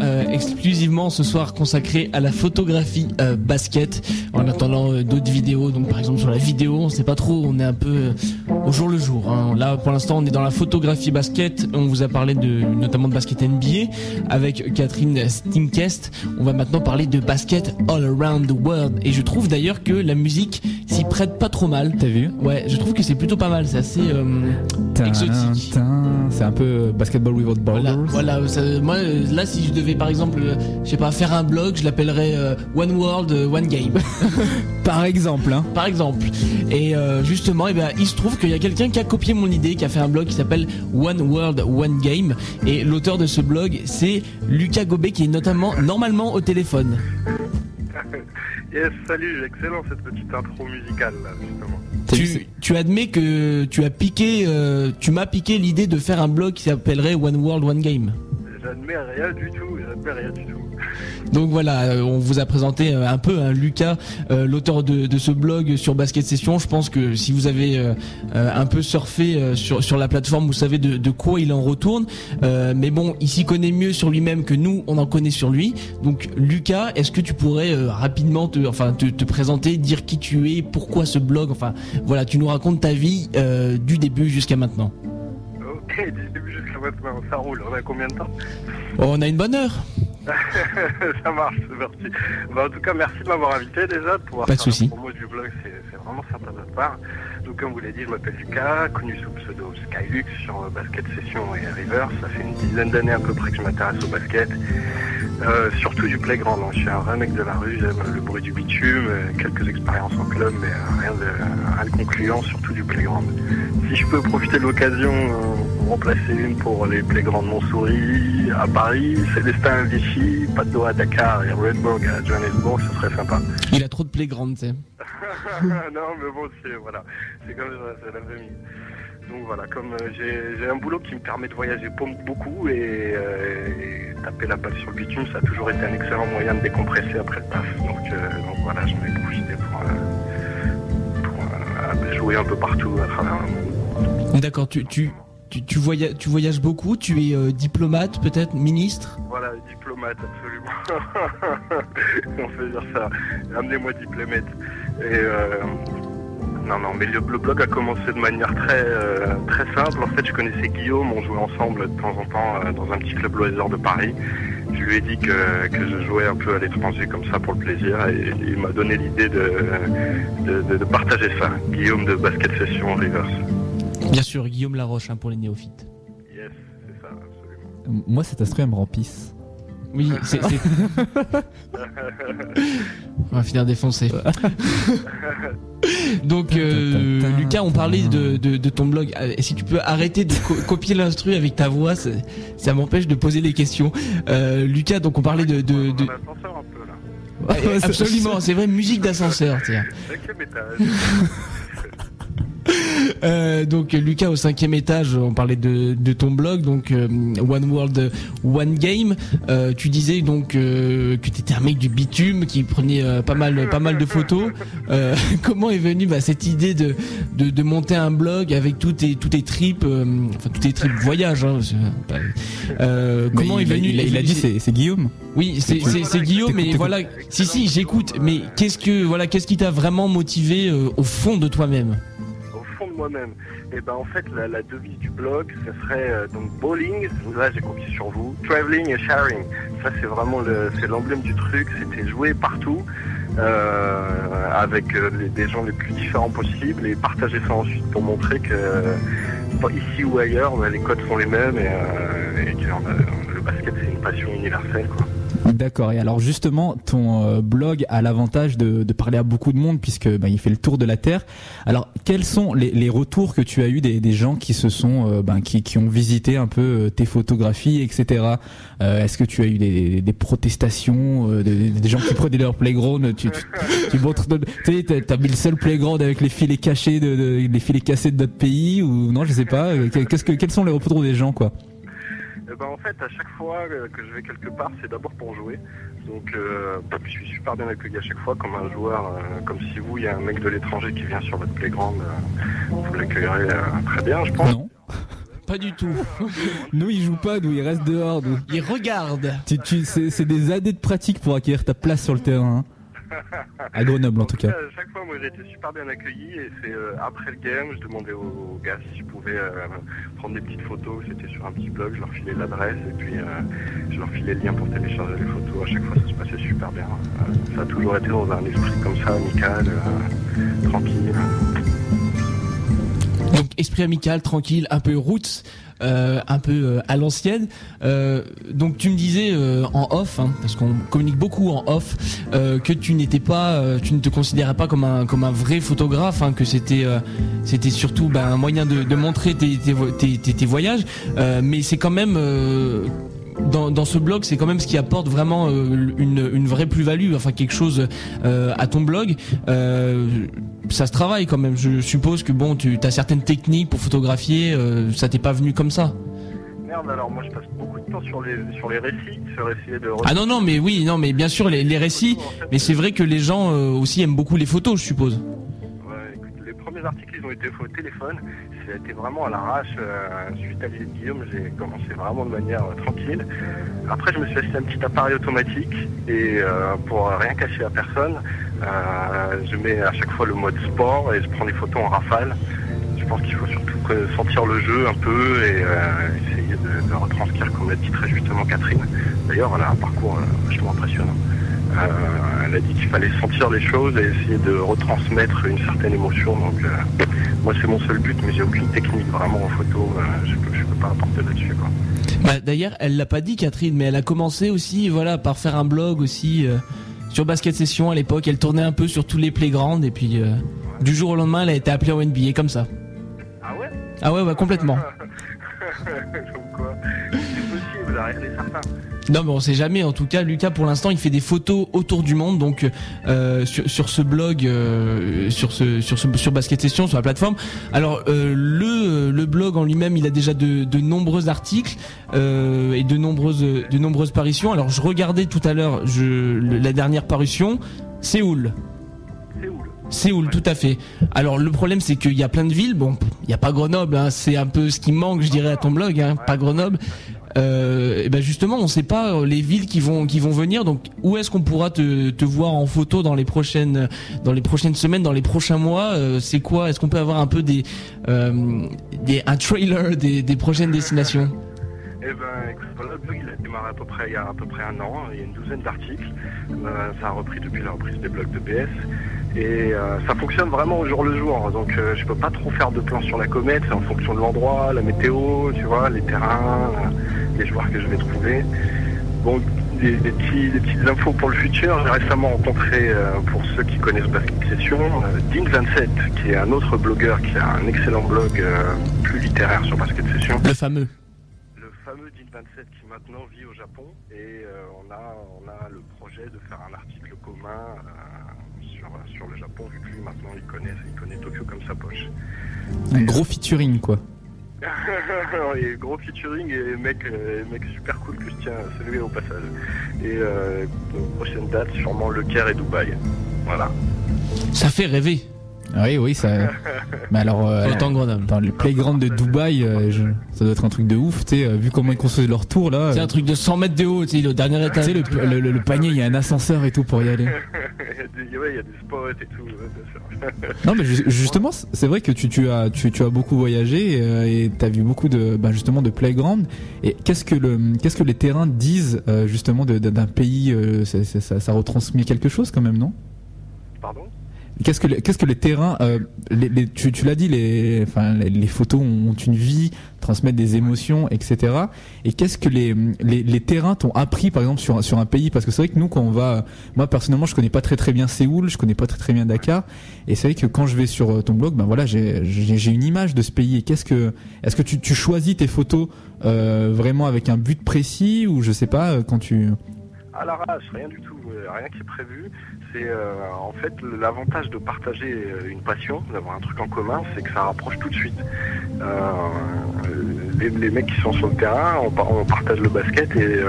Speaker 1: Euh, exclusivement ce soir consacrée à la photographie euh, basket. En attendant euh, d'autres vidéos, donc par exemple sur la vidéo, on sait pas trop, on est un peu au jour le jour. hein. Là pour l'instant on est dans la photographie basket. On vous a parlé de notamment de basket NBA avec Catherine Stinkest. On va maintenant parler de basket all around the world. Et je trouve d'ailleurs que la musique s'y prête pas trop mal.
Speaker 6: T'as vu?
Speaker 1: Ouais, je trouve que c'est plutôt pas mal. C'est assez exotique.
Speaker 6: C'est un peu basketball without borders.
Speaker 1: voilà ça- moi euh, là si je devais par exemple, euh, je sais pas, faire un blog, je l'appellerais euh, One World, euh, One Game,
Speaker 6: Par exemple, hein.
Speaker 1: par exemple. Et euh, justement, eh ben, il se trouve qu'il y a quelqu'un qui a copié mon idée, qui a fait un blog qui s'appelle One World, One Game. Et l'auteur de ce blog, c'est Lucas Gobet, qui est notamment normalement au téléphone.
Speaker 7: Yes, salut, excellent cette petite intro musicale là,
Speaker 1: Tu, tu admets que tu as piqué, euh, tu m'as piqué l'idée de faire un blog qui s'appellerait One World, One Game.
Speaker 7: J'admets rien du tout, j'admets rien du tout.
Speaker 1: Donc voilà, euh, on vous a présenté euh, un peu hein, Lucas, euh, l'auteur de, de ce blog sur Basket Session. Je pense que si vous avez euh, un peu surfé sur, sur la plateforme, vous savez de, de quoi il en retourne. Euh, mais bon, il s'y connaît mieux sur lui-même que nous, on en connaît sur lui. Donc Lucas, est-ce que tu pourrais rapidement te, enfin, te, te présenter, dire qui tu es, pourquoi ce blog, enfin voilà, tu nous racontes ta vie du début jusqu'à maintenant.
Speaker 7: Ok, du début jusqu'à maintenant, ça roule. On a combien de temps?
Speaker 1: On a une bonne heure.
Speaker 7: Ça marche, c'est parti. Bah, en tout cas, merci de m'avoir invité déjà, pouvoir
Speaker 1: Pas de
Speaker 7: faire
Speaker 1: souci.
Speaker 7: promo du blog, c'est vraiment sympa de votre part. Donc comme vous l'avez dit, je m'appelle Lucas, connu sous le pseudo Skylux sur euh, Basket Session et Rivers. Ça fait une dizaine d'années à peu près que je m'intéresse au basket. Euh, surtout du playground. hein. Je suis un vrai mec de la rue, j'aime le bruit du bitume, euh, quelques expériences en club, mais rien de, rien de concluant, surtout du playground. Si je peux profiter de l'occasion euh, pour remplacer une pour les playgrounds de Montsouris à Paris, Célestin Pato à Dakar et Redburg à Johannesburg, ce serait sympa.
Speaker 1: Il a trop de playground, tu sais.
Speaker 7: non, mais bon, c'est voilà, c'est comme ça, c'est la famille. Donc voilà, comme euh, j'ai un boulot qui me permet de voyager beaucoup et, euh, et taper la balle sur le bitume, ça a toujours été un excellent moyen de décompresser après le taf. Donc, euh, donc voilà, j'en ai profité pour, euh, pour euh, jouer un peu partout à travers le monde.
Speaker 1: D'accord, tu, tu, tu, voyages, tu voyages beaucoup, tu es euh, diplomate peut-être, ministre?
Speaker 7: Voilà, diplomate, absolument. On peut dire ça. Amenez-moi diplomate. Euh, non, non, mais le, blog a commencé de manière très, euh, très simple. En fait, je connaissais Guillaume, on jouait ensemble de temps en temps dans un petit club loisir de Paris. Je lui ai dit que, je jouais un peu à l'étranger comme ça pour le plaisir et il m'a donné l'idée de, partager ça. Guillaume de Basket Session Rivers.
Speaker 1: Bien sûr, Guillaume Laroche hein, pour les néophytes.
Speaker 7: Yes, c'est ça, absolument.
Speaker 2: Moi, cet instrument elle me rend pisse.
Speaker 1: Oui, c'est. On va finir défoncé. Donc, euh, Lucas, on parlait de, de, de ton blog. Euh, Si tu peux arrêter de co- copier l'instru avec ta voix, ça, ça m'empêche de poser des questions. Euh, Lucas, donc on parlait de. de, de-
Speaker 7: On a un ascenseur un peu là.
Speaker 1: Ouais, absolument, c'est vrai, musique d'ascenseur, tiens. Euh, donc Lucas au cinquième étage, on parlait de, de ton blog, donc euh, One World One Game. Euh, tu disais donc que tu étais un mec du bitume qui prenait pas mal pas mal de photos. Comment est venue bah, cette idée de, de, de monter un blog avec tous tes euh, enfin tous tes trips voyages. Hein, comment est venu
Speaker 2: il a, il a dit c'est Guillaume.
Speaker 1: oui, c'est c'est- Guillaume, mais voilà. Si si, j'écoute. Mais qu'est-ce que voilà, qu'est-ce qui t'a vraiment motivé au fond de toi-même?
Speaker 7: Moi-même. Et ben en fait la, devise du blog, ce serait euh, donc bowling, là j'ai copié sur vous, traveling et sharing. Ça c'est vraiment le, c'est l'emblème du truc, c'était jouer partout euh, avec euh, des gens les plus différents possibles et partager ça ensuite pour montrer que ici ou ailleurs, les codes sont les mêmes et, et que le basket c'est une passion universelle quoi.
Speaker 2: D'accord. Et alors justement, ton euh, blog a l'avantage de, de parler à beaucoup de monde puisque bah, il fait le tour de la terre. Alors, quels sont les, les retours que tu as eu des, des gens qui se sont, ben, qui, qui ont visité un peu euh, tes photographies, etc. Euh, Est-ce que tu as eu des, des protestations, des, des gens qui prenaient leur playground Tu, tu, tu tu t'as- mis le seul playground avec les filets cachés, de, de- les filets cassés de notre pays ou non Je sais pas. Qu'est-ce que, quels sont les retours des gens, quoi?
Speaker 7: Eh ben, en fait, à chaque fois euh, que je vais quelque part, c'est d'abord pour jouer. Donc, euh, je suis super bien accueilli à chaque fois, comme un joueur, euh, comme si vous, il y a un mec de l'étranger qui vient sur votre playground, euh, vous l'accueillerez euh, très bien, je pense.
Speaker 2: Non.
Speaker 1: Pas du tout.
Speaker 2: Nous, ils jouent pas, nous, ils restent dehors. Nous.
Speaker 1: Il regarde.
Speaker 2: Tu, tu, c'est, c'est des années de pratique pour acquérir ta place sur le terrain. hein. À Grenoble, en tout cas.
Speaker 7: À chaque fois, moi, j'ai été super bien accueilli et c'est euh, après le game, je demandais aux, aux gars si je pouvais euh, prendre des petites photos. C'était sur un petit blog, je leur filais l'adresse et puis euh, je leur filais le lien pour télécharger les photos. À chaque fois, ça se passait super bien. Ça a toujours été dans un esprit comme ça, amical, tranquille.
Speaker 1: Esprit amical, tranquille, un peu roots, euh, un peu euh, à l'ancienne. Euh, donc tu me disais en off, hein, parce qu'on communique beaucoup en off, que tu n'étais pas, tu ne te considérais pas comme un comme un vrai photographe, hein, que c'était c'était surtout ben, un moyen de, montrer tes tes, tes, voyages, mais c'est quand même dans, dans ce blog, c'est quand même ce qui apporte vraiment euh, une, une vraie plus-value, enfin quelque chose euh, à ton blog. Euh, ça se travaille quand même. Je suppose que bon, tu as certaines techniques pour photographier, euh, ça t'est pas venu comme ça.
Speaker 7: Merde, alors moi je passe beaucoup de temps sur les, sur les récits, sur essayer de...
Speaker 1: Ah non, non, mais oui, non, mais bien sûr, les, les récits, mais c'est vrai que les gens euh, aussi aiment beaucoup les photos, je suppose.
Speaker 7: Premiers articles, ils ont été faits au téléphone. Ça a été vraiment à l'arrache. euh, suite à l'idée de Guillaume, j'ai commencé vraiment de manière euh, tranquille. Après, je me suis acheté un petit appareil automatique et euh, pour rien cacher à personne, je mets à chaque fois le mode sport et je prends des photos en rafale. Je pense qu'il faut surtout sentir le jeu un peu et essayer de, retranscrire, comme l'a dit très justement Catherine. D'ailleurs, elle a un parcours vachement impressionnant. Euh, elle a dit qu'il fallait sentir les choses et essayer de retransmettre une certaine émotion. Donc, euh, moi, c'est mon seul but, mais j'ai aucune technique vraiment en photo. euh, je peux, je peux pas apporter là-dessus. quoi.
Speaker 1: Bah, D'ailleurs, elle l'a pas dit, Catherine, mais elle a commencé aussi, voilà, par faire un blog aussi euh, sur Basket Session à l'époque. Elle tournait un peu sur tous les playgrounds et puis euh, du jour au lendemain, elle a été appelée en NBA comme ça.
Speaker 7: Ah ouais?
Speaker 1: Ah ouais, ouais, complètement.
Speaker 7: Comme quoi, c'est possible, rien n'est certain.
Speaker 1: Non, mais on sait jamais. En tout cas, Lucas, pour l'instant, il fait des photos autour du monde. Donc, euh, sur, sur ce blog, euh, sur ce, sur ce, sur Basket Session, sur la plateforme. Alors, euh, le, le blog en lui-même, il a déjà de, de nombreux articles euh, et de nombreuses, de nombreuses parutions. Alors, je regardais tout à l'heure, je, la dernière parution, Séoul.
Speaker 7: Séoul.
Speaker 1: Séoul, tout à fait. Alors le problème c'est qu'il y a plein de villes. Bon, il n'y a pas Grenoble. hein, c'est un peu ce qui manque, je dirais, à ton blog. Hein, pas Grenoble. Euh, et ben justement, on ne sait pas euh, les villes qui vont qui vont venir. Donc où est-ce qu'on pourra te, voir en photo dans les prochaines dans les prochaines semaines, dans les prochains mois Euh, C'est quoi? Est-ce qu'on peut avoir un peu des, euh, un trailer des, prochaines destinations?
Speaker 7: Eh ben, voilà, il a démarré à peu près il y a à peu près un an. Il y a une douzaine d'articles. Ça a repris depuis la reprise des blogs de BS. Et euh, ça fonctionne vraiment au jour le jour. Donc euh, je peux pas trop faire de plans sur la comète. C'est en fonction de l'endroit, la météo, tu vois, les terrains, euh, les joueurs que je vais trouver. Bon, des, des petits, des petites infos pour le futur. J'ai récemment rencontré, euh, pour ceux qui connaissent Basket Session, euh, Dean27, qui est un autre blogueur qui a un excellent blog plus littéraire sur Basket Session
Speaker 1: Le fameux.
Speaker 7: le fameux Dean27 qui maintenant vit au Japon et on, a, on a le projet de faire un article commun euh, sur, le Japon vu que lui maintenant il connaît, il connaît Tokyo comme sa poche.
Speaker 2: Un gros featuring quoi.
Speaker 7: et gros featuring et mec, euh, mec super cool que je tiens à saluer au passage. Et euh, prochaine date sûrement Le Caire et Dubaï. Voilà.
Speaker 1: Ça fait rêver.
Speaker 2: Oui, oui, ça. Mais alors, euh,
Speaker 1: Autant Grenoble.
Speaker 2: dans le playground de Dubaï, euh, je- ça doit être un truc de ouf, tu sais, euh, vu comment ils construisent leur tour là.
Speaker 1: C'est
Speaker 2: euh,
Speaker 1: un truc de 100 mètres de haut, tu sais, le dernier
Speaker 2: Tu
Speaker 1: étage.
Speaker 2: sais, le, le- le- le panier, il y a un ascenseur et tout pour y aller.
Speaker 7: il, y a des, ouais, il y a des spots et tout, ouais, bien sûr.
Speaker 2: Non, mais ju- justement, c'est vrai que tu, tu as, tu, tu as beaucoup voyagé euh, et tu as vu beaucoup de, bah, justement, de playground. Et qu'est-ce que le, qu'est-ce que les terrains disent euh, justement de- de- d'un pays euh, c'est- c'est- ça, ça retransmet quelque chose quand même, non?
Speaker 7: Pardon?
Speaker 2: Qu'est-ce que qu'est-ce que les terrains, euh, tu, l'as dit, les, photos ont une vie, transmettent des émotions, etc. Et qu'est-ce que les, terrains t'ont appris, par exemple, sur, sur un pays? Parce que c'est vrai que nous, quand on va, moi personnellement, je connais pas très très bien Séoul, je connais pas très très bien Dakar, et c'est vrai que quand je vais sur euh, ton blog, ben voilà, j'ai une image de ce pays. Et qu'est-ce que, est-ce que tu, choisis tes photos euh, vraiment avec un but précis ou je sais pas quand tu
Speaker 7: À l'arrache, rien du tout, euh, rien qui est prévu. C'est euh, en fait l'avantage de partager euh, une passion, d'avoir un truc en commun, c'est que ça rapproche tout de suite. Les, mecs qui sont sur le terrain, on, par- on partage le basket et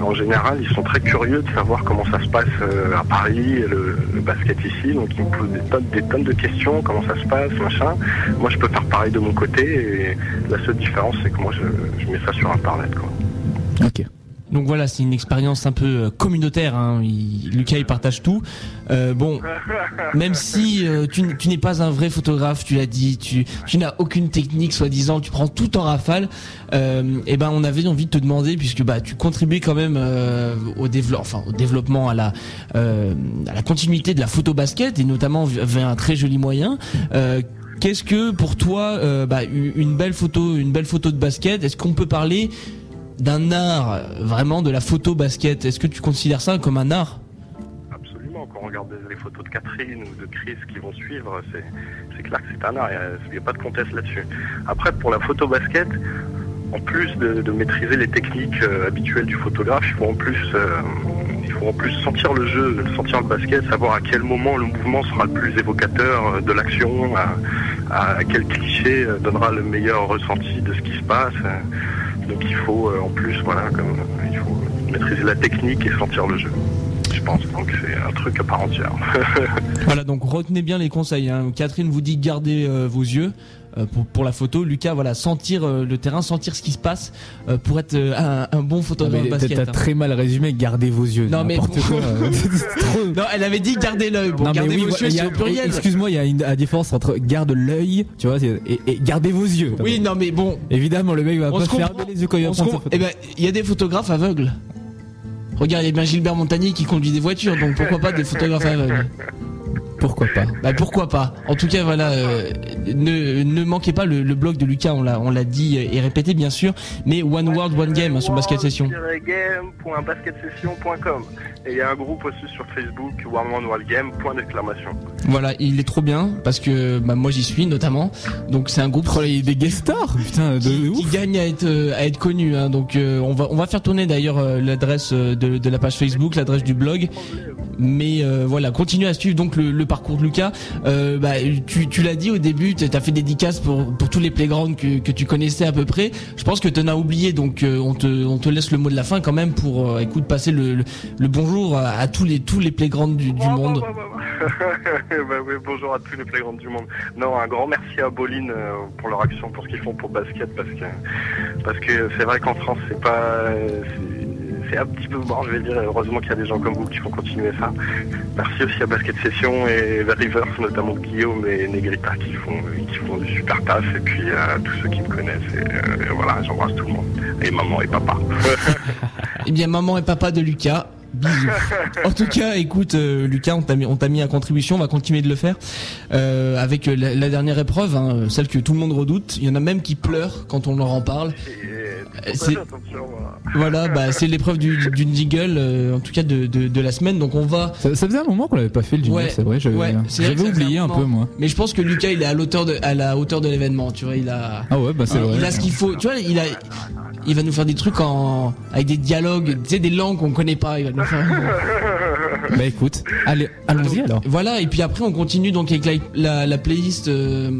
Speaker 7: en général ils sont très curieux de savoir comment ça se passe à Paris, le, le basket ici, donc ils me posent des tonnes, des tonnes de questions, comment ça se passe, machin. Moi je peux faire pareil de mon côté et la seule différence c'est que moi je, mets ça sur internet.
Speaker 2: Ok.
Speaker 1: Donc voilà, c'est une expérience un peu euh, communautaire. Hein. Il- Lucas, il partage tout. Euh, bon, même si euh, tu, n'es pas un vrai photographe, tu l'as dit, tu, tu n'as aucune technique, soi-disant, tu prends tout en rafale. Euh, et ben, on avait envie de te demander, puisque bah, tu contribues quand même euh, au, développement, enfin, au développement, à la, euh, à la continuité de la photo basket, et notamment vers un très joli moyen. Euh, Qu'est-ce que pour toi, euh, bah, une belle photo, une belle photo de basket Est-ce qu'on peut parler d'un art euh, vraiment de la photo basket Est-ce que tu considères ça comme un art?
Speaker 7: Absolument, quand on regarde les photos de Catherine ou de Chris qui vont suivre, c'est clair que c'est un art, il n'y a, pas de conteste là-dessus. Après, pour la photo basket, en plus de, maîtriser les techniques euh, habituelles du photographe, il faut en plus euh, en plus sentir le jeu, sentir le basket, savoir à quel moment le mouvement sera le plus évocateur de l'action, à, quel cliché donnera le meilleur ressenti de ce qui se passe. Donc il faut en plus, voilà, comme, euh, il faut maîtriser la technique et sentir le jeu. Je pense donc c'est un truc à part entière.
Speaker 1: Voilà, donc retenez bien les conseils. hein. Catherine vous dit gardez euh, vos yeux pour, pour la photo. Lucas, voilà, sentir euh, le terrain, sentir ce qui se passe euh, pour être euh, un, un bon
Speaker 2: Non,
Speaker 1: photographe basket.
Speaker 2: t'as
Speaker 1: hein.
Speaker 2: très mal résumé, gardez vos yeux.
Speaker 1: Non, mais
Speaker 2: quoi. Trop-
Speaker 1: Non, elle avait dit gardez l'œil. Bon,
Speaker 2: Non,
Speaker 1: gardez
Speaker 2: oui,
Speaker 1: vos yeux, c'est au pluriel.
Speaker 2: Excuse-moi, il y a une la différence entre garde l'œil, tu vois, et, et gardez vos yeux.
Speaker 1: Oui, non, mais bon,
Speaker 2: Évidemment, le mec va
Speaker 1: On
Speaker 2: pas
Speaker 1: se
Speaker 2: fermer les yeux quand il va prendre.
Speaker 1: Eh ben, il y a des photographes aveugles. Regarde, il y a bien Gilbert Montagnier qui conduit des voitures, donc pourquoi pas des photographes aveugles
Speaker 2: Pourquoi pas?
Speaker 1: Bah pourquoi pas. En tout cas, voilà, euh, ne, ne manquez pas le, le blog de Lucas, on l'a on l'a dit et répété bien sûr, mais One World One Game hein, sur Basket Session.
Speaker 7: game.basketsession.com Et il y a un groupe aussi sur Facebook, One One World Game, point d'exclamation.
Speaker 1: Voilà, il est trop bien parce que bah, moi j'y suis notamment. Donc c'est un groupe
Speaker 2: Oh là, il y a des guest stars, putain, de
Speaker 1: qui, gagne à être euh, à être connu. hein. Donc euh, on va on va faire tourner d'ailleurs euh, l'adresse de, de la page Facebook, l'adresse du blog. Mais euh, voilà, continue à suivre donc le, le parcours de Lucas. Euh, bah, tu, tu l'as dit au début, tu as fait des dédicaces pour, pour tous les playgrounds que, que tu connaissais à peu près. Je pense que tu en as oublié, donc euh, on, te, on te laisse le mot de la fin quand même pour euh, écoute passer le, le, le bonjour à, à tous les tous les playgrounds du, du
Speaker 7: Oh,
Speaker 1: monde.
Speaker 7: bah, bah, bah. Bah oui, bonjour à tous les playgrounds du monde. Non, un grand merci à Boline euh, pour leur action, pour ce qu'ils font pour basket, parce que parce que c'est vrai qu'en France, c'est pas c'est- c'est un petit peu mort, je vais dire. Heureusement qu'il y a des gens comme vous qui font continuer ça. Merci aussi à Basket Session et Rivers, notamment Guillaume et Negrita qui font qui font du super taf, et puis euh, tous ceux qui me connaissent. Et, euh, et voilà, j'embrasse tout le monde. Et maman et papa.
Speaker 1: Eh bien, maman et papa de Lucas. Bisous. En tout cas, écoute, euh, Lucas, on t'a mis, on t'a mis à contribution, on va continuer de le faire euh, avec la, la dernière épreuve, hein, celle que tout le monde redoute. Il y en a même qui pleurent quand on leur en parle.
Speaker 7: Et,
Speaker 1: c'est-
Speaker 7: attention, voilà.
Speaker 1: Bah c'est l'épreuve du, du jingle, euh, en tout cas de, de, de la semaine. Donc on va.
Speaker 2: Ça, ça faisait un moment qu'on l'avait pas fait le jingle,
Speaker 1: Ouais,
Speaker 2: c'est vrai, j'avais
Speaker 1: ouais,
Speaker 2: oublié
Speaker 1: un
Speaker 2: peu moi.
Speaker 1: Mais je pense que Lucas, il est à l'auteur de, à la hauteur de l'événement. Tu vois, il a.
Speaker 2: Ah ouais, bah c'est vrai.
Speaker 1: il a ce qu'il faut. Tu vois, il a. Il va nous faire des trucs en avec des dialogues, tu sais, des langues qu'on connaît pas. Il va nous faire.
Speaker 2: Bah écoute, allez, allons-y alors.
Speaker 1: Voilà, et puis après on continue donc avec la, la, la playlist. euh,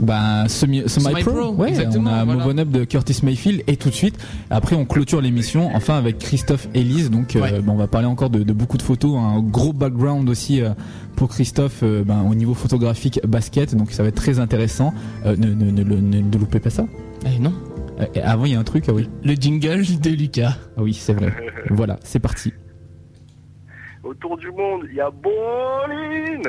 Speaker 2: Bah semi, semi
Speaker 1: Semi
Speaker 2: pro,
Speaker 1: Pro,
Speaker 2: ouais,
Speaker 1: exactement,
Speaker 2: on a
Speaker 1: voilà.
Speaker 2: Move On Up de Curtis Mayfield et tout de suite, après on clôture l'émission, enfin avec Christophe Elise, donc euh, bah, on va parler encore de, de beaucoup de photos, un gros background aussi euh, pour Christophe euh, ben, au niveau photographique basket, donc ça va être très intéressant. Euh, ne, ne, ne, ne- ne loupez pas ça.
Speaker 1: eh non,
Speaker 2: Euh, avant il y a un truc, ah oui,
Speaker 1: le jingle de Lucas.
Speaker 2: ah oui c'est vrai. voilà, c'est parti.
Speaker 7: Autour du monde, il y a Boline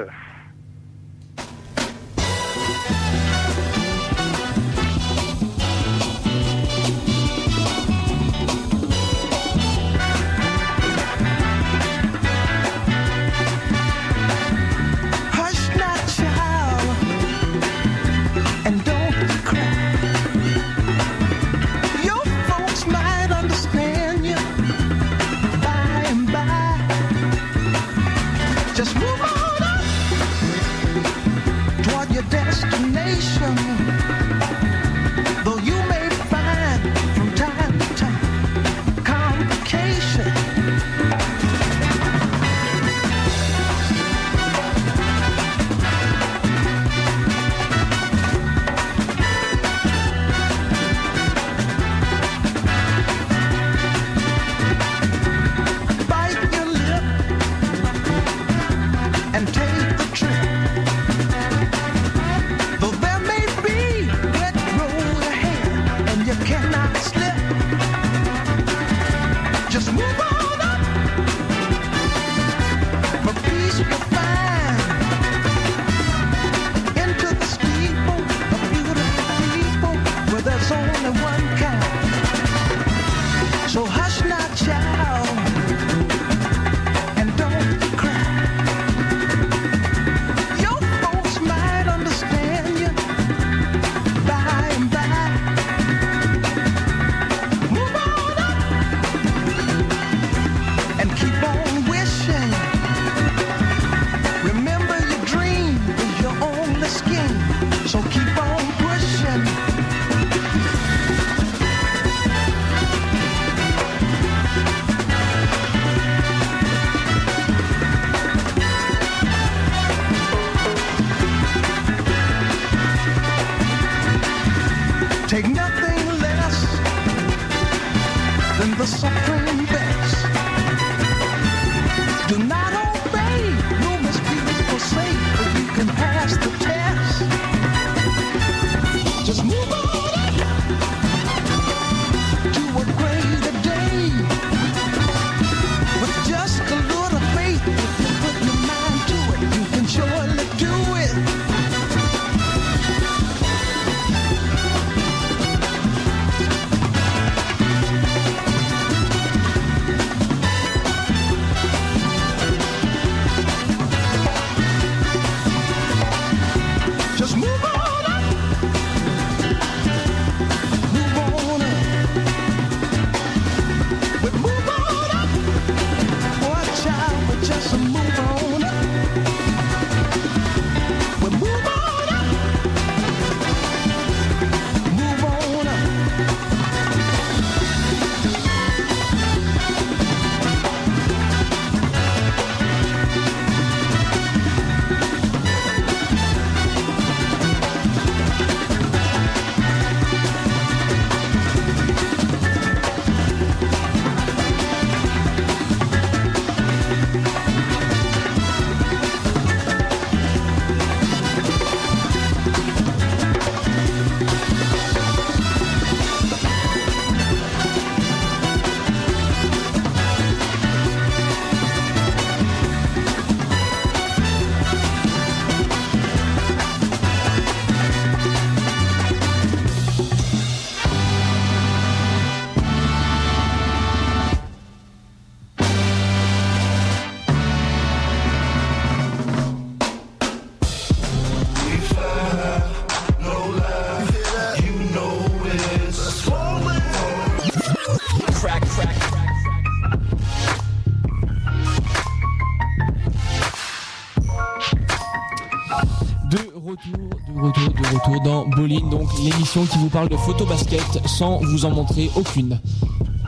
Speaker 1: l'émission qui vous parle de photo basket sans vous en montrer aucune.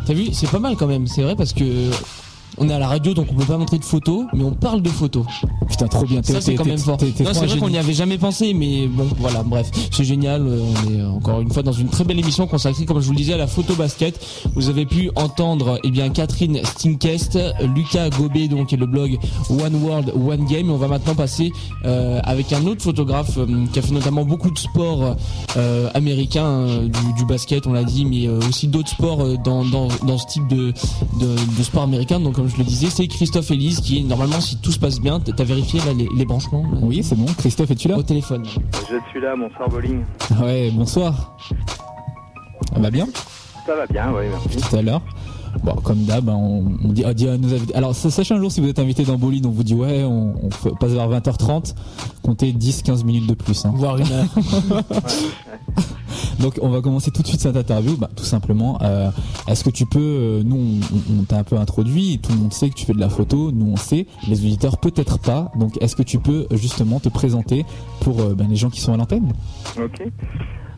Speaker 1: T'as vu, c'est pas mal quand même, c'est vrai parce que on est à la radio donc on peut pas montrer de photos, mais on parle de photos.
Speaker 2: Putain, trop bien.
Speaker 1: Ça
Speaker 2: T'es-
Speaker 1: c'est quand même fort. Non, c'est vrai qu'on n'y avait jamais pensé, mais bon, voilà, bref, c'est génial. euh, On est euh, encore une fois dans une très belle émission consacrée, comme je vous le disais, à la photo basket. Vous avez pu entendre, eh bien, Catherine Stinkest, Lucas Gobet, donc, et le blog One World One Game. Et on va maintenant passer euh, avec un autre photographe euh, qui a fait notamment beaucoup de sports euh, américains, du, du basket, on l'a dit, mais aussi d'autres sports dans, dans, dans ce type de, de, de sport américain. Donc, comme je le disais, c'est Christophe Elise qui, normalement, si tout se passe bien, t'as vérifié là, les, les branchements là,
Speaker 2: Oui, c'est bon. Christophe, es-tu là?
Speaker 1: Au téléphone.
Speaker 8: Je suis là, bonsoir bowling.
Speaker 2: Ouais, bonsoir. Ça va bien?
Speaker 8: Ça va bien, oui, merci.
Speaker 2: Tout à l'heure. Bon, comme d'hab, hein, on, on dit, on dit à nos. Alors, sa- sachez un jour si vous êtes invité dans Bolide, on vous dit ouais, on, on passe vers 20h30, comptez 10-15 minutes de plus. hein.
Speaker 1: Voire une heure.
Speaker 2: Donc, on va commencer tout de suite cette interview. Bah, tout simplement, euh, est-ce que tu peux, euh, nous, on, t'a un peu introduit, tout le monde sait que tu fais de la photo, nous on sait, les auditeurs peut-être pas. Donc, est-ce que tu peux euh, justement te présenter pour ben, les gens qui sont à l'antenne?
Speaker 8: Ok.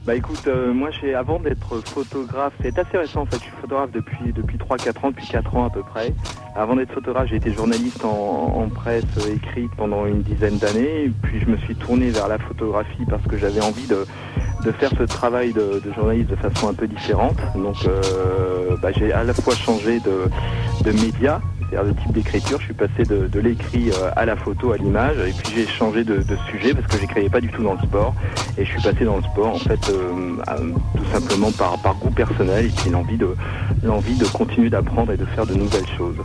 Speaker 8: Bah écoute, moi j'ai avant d'être photographe, c'est assez récent en fait, je suis photographe depuis depuis 3-4 ans, depuis 4 ans à peu près. Avant d'être photographe, j'ai été journaliste en, en presse écrite pendant une dizaine d'années, puis je me suis tourné vers la photographie parce que j'avais envie de, de faire ce travail de, journaliste de façon un peu différente. Donc euh, bah, j'ai à la fois changé de, de média, c'est-à-dire de type d'écriture, je suis passé de, l'écrit euh, à la photo, à l'image, et puis j'ai changé de, sujet parce que j'écrivais pas du tout dans le sport. Et je suis passé dans le sport en fait euh, tout simplement par, par goût personnel et puis l'envie de l'envie de continuer d'apprendre et de faire de nouvelles choses.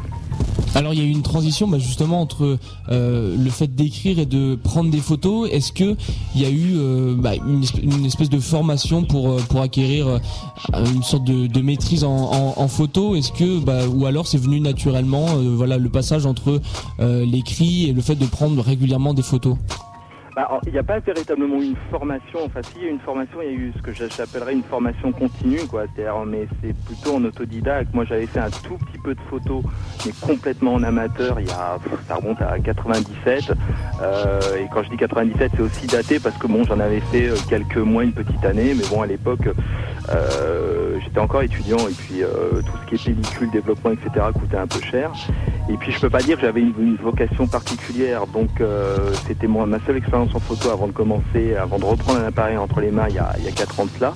Speaker 1: Alors il y a eu une transition bah, justement entre euh, le fait d'écrire et de prendre des photos. Est-ce que il y a eu euh, bah, une, espèce, de formation pour euh, pour acquérir une sorte de, maîtrise en, photo? Est-ce que bah, ou alors c'est venu naturellement voilà le passage entre l'écrit et le fait de prendre régulièrement des photos?
Speaker 8: Bah, il n'y a pas véritablement une formation. Enfin, s'il y a une formation, il y a eu ce que j'appellerais une formation continue, quoi. C'est-à-dire, mais c'est plutôt en autodidacte. Moi, j'avais fait un tout petit peu de photos, mais complètement en amateur. Il y a, ça remonte à 97. Euh, et quand je dis 97, c'est aussi daté parce que bon, j'en avais fait euh, quelques mois, une petite année. Mais bon, à l'époque, euh, j'étais encore étudiant et puis euh, tout ce qui est pellicule, développement, etc. coûtait un peu cher. Et puis je peux pas dire que j'avais une, une vocation particulière, donc euh, c'était ma seule expérience en photo avant de commencer, avant de reprendre un appareil entre les mains il y a, il y a 4 ans de cela.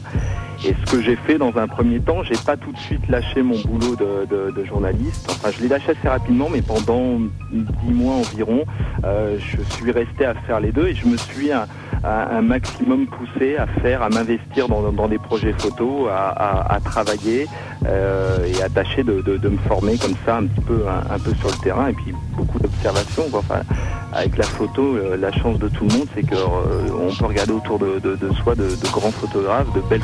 Speaker 8: Et ce que j'ai fait dans un premier temps, j'ai pas tout de suite lâché mon boulot de, journaliste. Enfin, je l'ai lâché assez rapidement, mais pendant 10 mois environ, euh, je suis resté à faire les deux et je me suis un, maximum poussé à faire, à m'investir dans, des projets photos, à, travailler euh, et à tâcher de, me former comme ça un petit peu, un, peu sur le terrain et puis beaucoup d'observations. Enfin, avec la photo, euh, la chance de tout le monde, c'est qu'on peut regarder autour de, soi de, grands photographes, de belles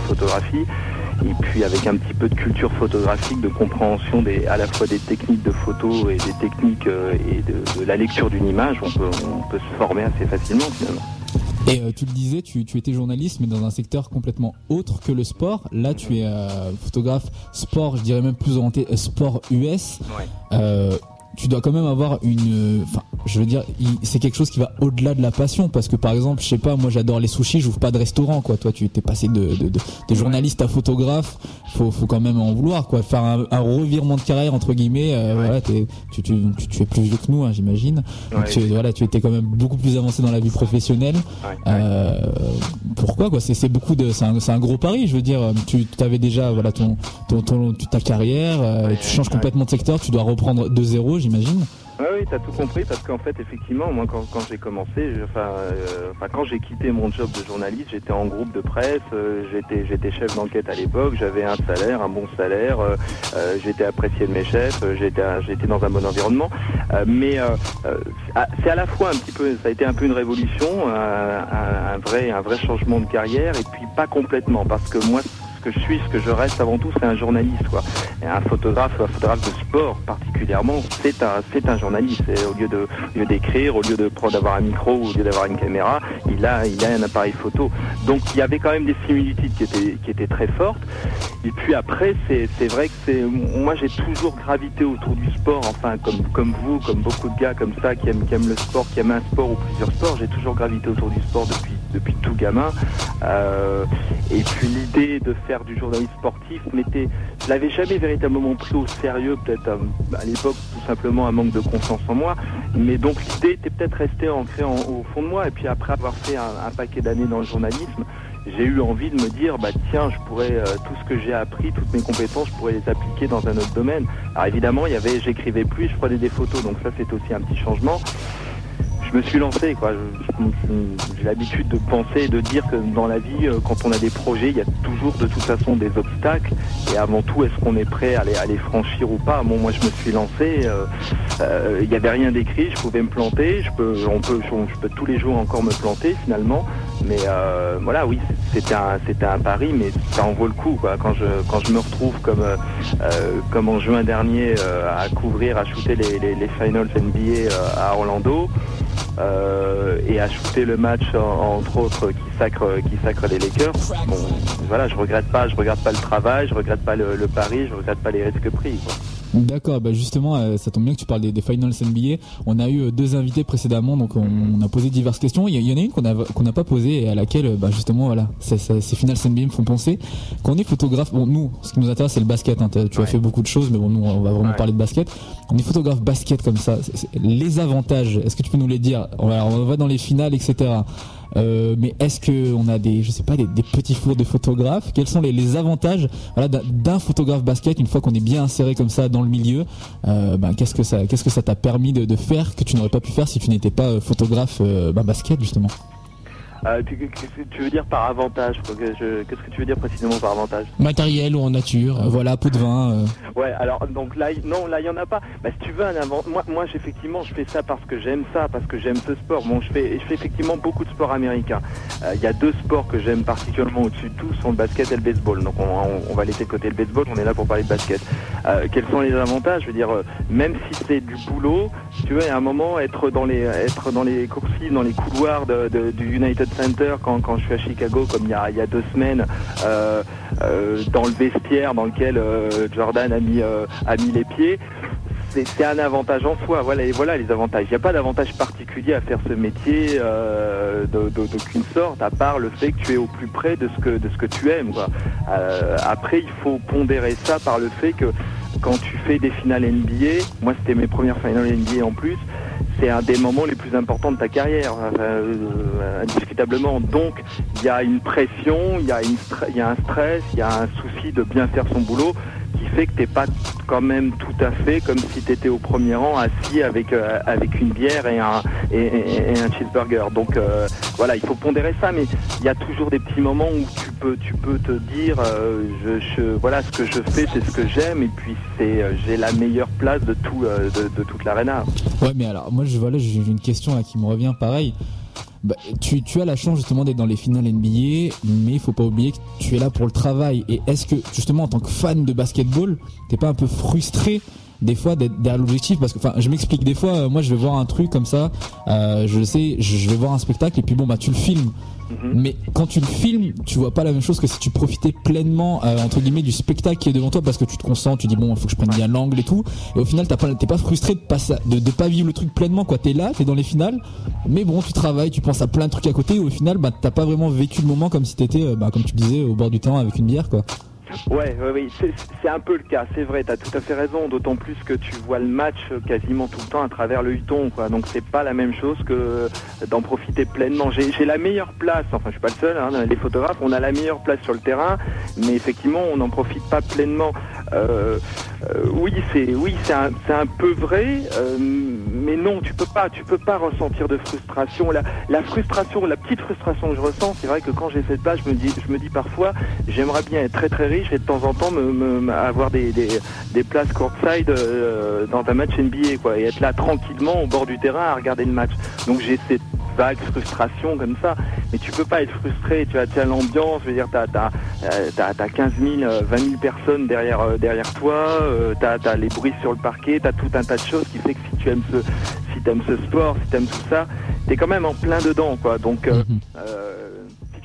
Speaker 8: Et puis avec un petit peu de culture photographique, de compréhension des, à la fois des techniques de photo et des techniques euh, et de, de la lecture d'une image, on peut, on peut se former assez facilement finalement.
Speaker 2: Et euh, tu le disais, tu, tu étais journaliste, mais dans un secteur complètement autre que le sport. Là, tu es euh, photographe sport, je dirais même plus orienté sport US.
Speaker 8: Ouais.
Speaker 2: Euh, tu dois quand même avoir une, enfin, je veux dire, c'est quelque chose qui va au-delà de la passion, parce que par exemple, je sais pas, moi j'adore les sushis, j'ouvre pas de restaurant, quoi. Toi, tu t'es passé de, de, de, de journaliste à photographe, faut, faut quand même en vouloir, quoi. Faire un, un revirement de carrière entre guillemets, euh, voilà, tu, tu, tu, tu es plus vieux que nous, hein, j'imagine.
Speaker 8: Ouais.
Speaker 2: tu, voilà, tu étais quand même beaucoup plus avancé dans la vie professionnelle.
Speaker 8: Ouais.
Speaker 2: Euh, pourquoi quoi? C'est c'est beaucoup de, c'est un, un gros pari. Je veux dire, tu avais déjà voilà ton, ton, ton- ta carrière, euh, tu changes complètement de secteur, tu dois reprendre de zéro, j'imagine.
Speaker 8: Oui, oui, t'as tout compris parce qu'en fait, effectivement, moi, quand, quand j'ai commencé, euh, enfin, quand j'ai quitté mon job de journaliste, j'étais en groupe de presse, euh, j'étais, j'étais chef d'enquête à l'époque, j'avais un salaire, un bon salaire, euh, j'étais apprécié de mes chefs, j'étais, j'étais dans un bon environnement, mais c'est à la fois un petit peu, ça a été un peu une révolution, un- un vrai, un vrai changement de carrière, et puis pas complètement, parce que moi, que je suis, ce que je reste avant tout, c'est un journaliste. Quoi. Et un photographe, un photographe de sport particulièrement, c'est un, c'est un journaliste. Et au lieu de, au d'écrire, au lieu de d'avoir un micro, au lieu d'avoir une caméra, il a, il a un appareil photo. Donc il y avait quand même des similitudes qui étaient, qui étaient très fortes. Et puis après, c'est, c'est vrai que c'est, moi j'ai toujours gravité autour du sport, enfin comme, comme vous, comme beaucoup de gars comme ça qui aiment, qui aiment le sport, qui aiment un sport ou plusieurs sports. J'ai toujours gravité autour du sport depuis, depuis tout gamin. Euh, et puis l'idée de faire du journalisme sportif m'était, je l'avais jamais véritablement pris au sérieux, peut-être euh, à, l'époque tout simplement un manque de confiance en moi. Mais donc l'idée était peut-être restée ancrée au fond de moi. Et puis après avoir fait un, un paquet d'années dans le journalisme, j'ai eu envie de me dire, bah tiens, je pourrais euh, tout ce que j'ai appris, toutes mes compétences, je pourrais les appliquer dans un autre domaine. Alors évidemment, il y avait, j'écrivais plus, je prenais des photos, donc ça c'est aussi un petit changement. Je me suis lancé, J'ai l'habitude de penser et de dire que dans la vie, euh, quand on a des projets, il y a toujours de toute façon des obstacles. Et avant tout, est-ce qu'on est prêt à les, franchir ou pas? Bon, moi, je me suis lancé. euh, euh, Il n'y avait rien d'écrit, je pouvais me planter. On peut, je peux tous les jours encore me planter finalement. Mais euh, voilà, oui, c'était un, c'était un pari, mais ça en vaut le coup, quoi. Quand je, quand je me retrouve comme, euh, euh, comme en juin dernier euh, à couvrir, à shooter les, les, les finals NBA euh, à Orlando. euh, et à shooter le match en- entre autres qui sacre qui sacre les Lakers. Bon, voilà, je regrette pas, je regrette pas le travail, je regrette pas le, le pari, je regrette pas les risques pris. Quoi.
Speaker 2: D'accord, bah justement, euh, ça tombe bien que tu parles des, des finals NBA. On a eu euh, deux invités précédemment, donc on, on a posé diverses questions. Il y, en a une qu'on a qu'on n'a pas posée et à laquelle, euh, bah justement, voilà, ces finals NBA me font penser. Quand on est photographe, bon, nous, ce qui nous intéresse, c'est le basket. hein. Tu as fait beaucoup de choses, mais bon, nous, on va vraiment
Speaker 8: Ouais.
Speaker 2: parler de basket. On est photographe basket comme ça. les avantages, est-ce que tu peux nous les dire? On va, on va dans les finales, etc. Euh, mais est-ce que on a des, je sais pas, des, petits fours de photographes? Quels sont les, avantages voilà, d'un- photographe basket une fois qu'on est bien inséré comme ça dans le milieu? Euh, ben, Qu'est-ce que ça, qu'est-ce que ça t'a permis de, faire que tu n'aurais pas pu faire si tu n'étais pas euh, photographe euh, ben, basket justement?
Speaker 8: Euh, tu, qu'est-ce que tu veux dire par avantage Qu'est-ce que tu veux dire précisément par avantage
Speaker 1: Matériel ou en nature.
Speaker 2: Euh, Voilà, pot de vin. euh.
Speaker 8: Ouais, alors donc là, non, là il y en a pas. Bah, si tu veux un avant, moi, moi, effectivement, je fais ça parce que j'aime ça, parce que j'aime ce sport. Bon, je fais, je fais effectivement beaucoup de sports américains. Euh, Il y a deux sports que j'aime particulièrement au-dessus de tout, sont le basket et le baseball. Donc on, on- on va laisser de côté le baseball, on est là pour parler de basket. Quels sont les avantages? Je veux dire, même si c'est du boulot, si tu veux, à un moment être dans les, être dans les coursives, dans les couloirs de- de- du United Quand, quand je suis à Chicago, comme il y a, il y a deux semaines, euh, euh, dans le vestiaire dans lequel euh, Jordan a mis, a mis les pieds. C'est un avantage en soi, voilà, et voilà les avantages. Il n'y a pas d'avantage particulier à faire ce métier d'aucune sorte, à part le fait que tu es au plus près de ce que, de ce que tu aimes. Après, il faut pondérer ça par le fait que quand tu fais des finales NBA, moi c'était mes premières finales NBA en plus, c'est un des moments les plus importants de ta carrière, euh, indiscutablement. Donc il y a une pression, il y, y a un stress, il y a un souci de bien faire son boulot qui fait que t'es pas quand même tout à fait comme si tu étais au premier rang assis avec euh, avec une bière et un et, un cheeseburger. Donc euh, voilà, il faut pondérer ça, mais il y a toujours des petits moments où tu peux te dire euh, je, voilà ce que je fais c'est ce que j'aime et puis c'est euh, j'ai la meilleure place de tout euh, de, toute l'arena.
Speaker 2: Ouais, mais alors moi, je voilà, j'ai une question qui me revient pareil. Bah, tu, tu as la chance justement d'être dans les finales NBA, mais il faut pas oublier que tu es là pour le travail. Et est-ce que justement en tant que fan de basketball, t'es pas un peu frustré des fois d'être derrière l'objectif parce que enfin je m'explique. Des fois euh, moi je vais voir un truc comme ça euh, je sais je, vais voir un spectacle et puis bon bah tu le filmes. Mais quand tu le filmes tu vois pas la même chose que si tu profitais pleinement euh, entre guillemets du spectacle qui est devant toi parce que tu te concentres tu dis bon il faut que je prenne bien l'angle et tout. Et au final t'as pas t'es pas frustré de pas de, de pas vivre le truc pleinement quoi. T'es là t'es dans les finales mais bon tu travailles tu penses à plein de trucs à côté et au final bah t'as pas vraiment vécu le moment comme si t'étais euh, bah, comme tu disais au bord du terrain avec une bière quoi
Speaker 8: Ouais, oui, c'est un peu le cas, c'est vrai, t'as tout à fait raison, d'autant plus que tu vois le match euh, quasiment tout le temps à travers le huton, quoi. Donc c'est pas la même chose que d'en profiter pleinement. J'ai la meilleure place, enfin je suis pas le seul, hein, les photographes, on a la meilleure place sur le terrain, mais effectivement on n'en profite pas pleinement. Euh, euh, oui, c'est oui, c'est un, peu vrai, mais non, tu peux pas, tu peux pas ressentir de frustration. La, frustration, la petite frustration que je ressens, c'est vrai que quand j'ai cette place, je me dis, je me dis parfois, j'aimerais bien être très très riche et de temps en temps me, me- me- avoir des, des, des places courtside euh, dans un match NBA, quoi, et être là tranquillement au bord du terrain à regarder le match. Donc j'ai cette vague frustration comme ça. Mais tu peux pas être frustré, tu as, tu as l'ambiance, je veux dire, t'as, t'as 15 000, euh, 20 000 personnes derrière, euh, derrière toi, euh, t'as, t'as les bruits sur le parquet, t'as tout un tas de choses qui fait que si tu aimes ce, si t'aimes ce sport, si t'aimes tout ça, t'es quand même en plein dedans, quoi. Donc, euh,
Speaker 1: Mhm.
Speaker 8: euh,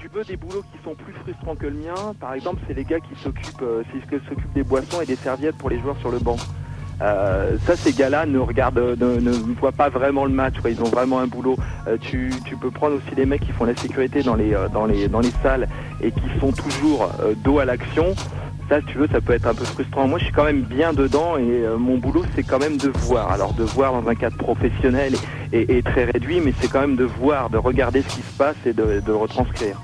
Speaker 8: tu veux des boulots qui sont plus frustrants que le mien, par exemple, c'est les gars qui s'occupent, euh, s'occupent des boissons et des serviettes pour les joueurs sur le banc. Euh, ça, ces gars-là ne regardent, ne, ne voient pas vraiment le match. Ils ont vraiment un boulot. Euh, tu, peux prendre aussi les mecs qui font la sécurité dans les, euh, dans les, dans les salles et qui sont toujours euh, dos à l'action. Ça, si tu veux, ça peut être un peu frustrant. Moi, je suis quand même bien dedans et euh, mon boulot, c'est quand même de voir. Alors, de voir dans un cadre professionnel et très réduit, mais c'est quand même de voir, de regarder ce qui se passe et de, de le retranscrire.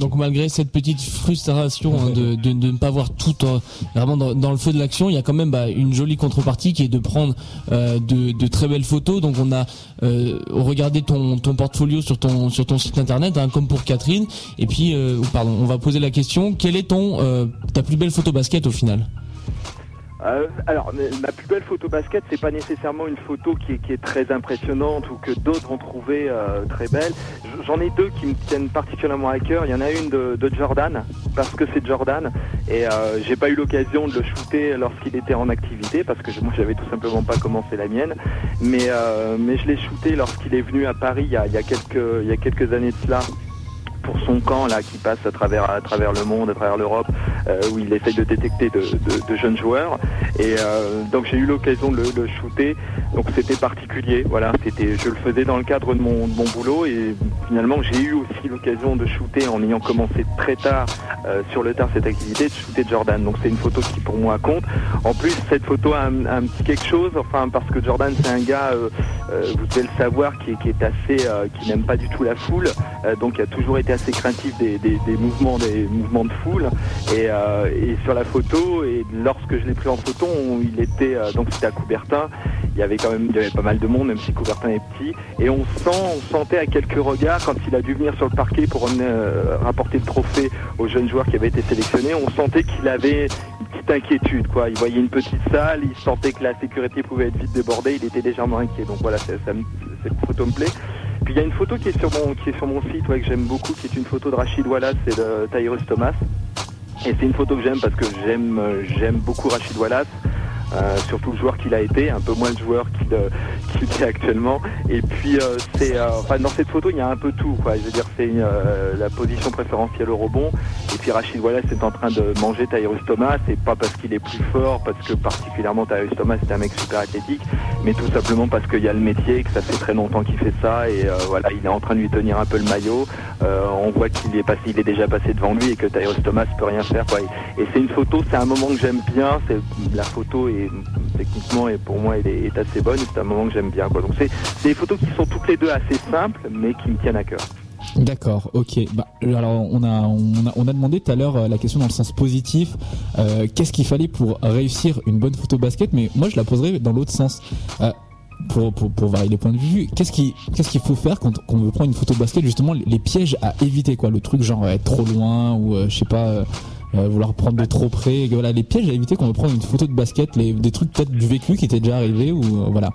Speaker 1: Donc malgré cette petite frustration hein, de, de, ne pas voir tout euh, vraiment dans, le feu de l'action, il y a quand même bah, une jolie contrepartie qui est de prendre euh, de, très belles photos. Donc on a euh, regardé ton, ton portfolio sur ton sur ton site internet, hein, comme pour Catherine. Et puis, pardon, on va poser la question quelle est ton ta plus belle photo basket au final?
Speaker 8: Euh, alors, ma plus belle photo basket, c'est pas nécessairement une photo qui est, très impressionnante ou que d'autres vont trouver euh, très belle. J'en ai deux qui me tiennent particulièrement à cœur. Il y en a une de, Jordan, parce que c'est Jordan, et euh, j'ai pas eu l'occasion de le shooter lorsqu'il était en activité, parce que je- moi j'avais tout simplement pas commencé la mienne. Mais, euh, mais je l'ai shooté lorsqu'il est venu à Paris il y a quelques, il y a quelques années de cela pour son camp là qui passe à travers à travers le monde, à travers l'Europe, euh, où il essaye de détecter de, jeunes joueurs. Et euh, donc j'ai eu l'occasion de le, shooter. Donc c'était particulier. Voilà, c'était je le faisais dans le cadre de mon, de mon boulot et finalement j'ai eu aussi l'occasion de shooter en ayant commencé très tard euh, sur le tard cette activité de shooter Jordan. Donc c'est une photo qui pour moi compte. En plus cette photo a un, petit quelque chose. Enfin parce que Jordan c'est un gars, vous devez le savoir, qui qui est assez, qui n'aime pas du tout la foule. Donc il a toujours été assez craintif des, des- mouvements des mouvements de foule. Et, euh, et sur la photo et lorsque je l'ai pris en photo il était euh, donc c'était à Coubertin. Il y avait quand même pas mal de monde même si Coubertin est petit. Et on sent on sentait à quelques regards quand il a dû venir sur le parquet pour euh, rapporter le trophée aux jeunes joueurs qui avaient été sélectionnés on sentait qu'il avait une petite inquiétude quoi. Il voyait une petite salle il sentait que la sécurité pouvait être vite débordée il était légèrement inquiet. Donc voilà cette photo me plaît puis il y a une photo qui est sur mon, qui est sur mon site ouais, que j'aime beaucoup, qui est une photo de Rachid Wallace et de Tyrus Thomas. Et c'est une photo que j'aime parce que j'aime j'aime beaucoup Rachid Wallace. euh, surtout le joueur qu'il a été, un peu moins le joueur qu'il euh, qu'il est actuellement. Et puis euh, c'est, euh, enfin dans cette photo il y a un peu tout, quoi. Je veux dire c'est euh, la position préférentielle au rebond. Et puis Rachid Wallace est en train de manger Tyrus Thomas, et pas parce qu'il est plus fort, parce que particulièrement Tyrus Thomas c'est un mec super athlétique, mais tout simplement parce qu'il y a le métier, que ça fait très longtemps qu'il fait ça, et euh, voilà il est en train de lui tenir un peu le maillot. Euh, on voit qu'il est passé, il est déjà passé devant lui et que Tyrus Thomas peut rien faire, quoi. Et, et c'est une photo, c'est un moment que j'aime bien. C'est la photo est techniquement et pour moi elle est, assez bonne. et C'est un moment que j'aime bien, quoi. Donc c'est des photos qui sont toutes les deux assez simples, mais qui me tiennent à cœur.
Speaker 2: D'accord, ok. Bah, alors on a, on a demandé tout à l'heure euh, la question dans le sens positif. Euh, Qu'est-ce qu'il fallait pour réussir une bonne photo basket? Mais moi je la poserais dans l'autre sens. Euh, pour, pour, varier les points de vue, qu'est-ce qui qu'est-ce qu'il faut faire quand, on veut prendre une photo basket? Justement les, pièges à éviter quoi, le truc genre être trop loin ou je sais pas vouloir prendre de trop près, voilà les pièges à éviter quand on veut prendre une photo de basket, les, des trucs peut-être du vécu qui étaient déjà arrivés ou voilà.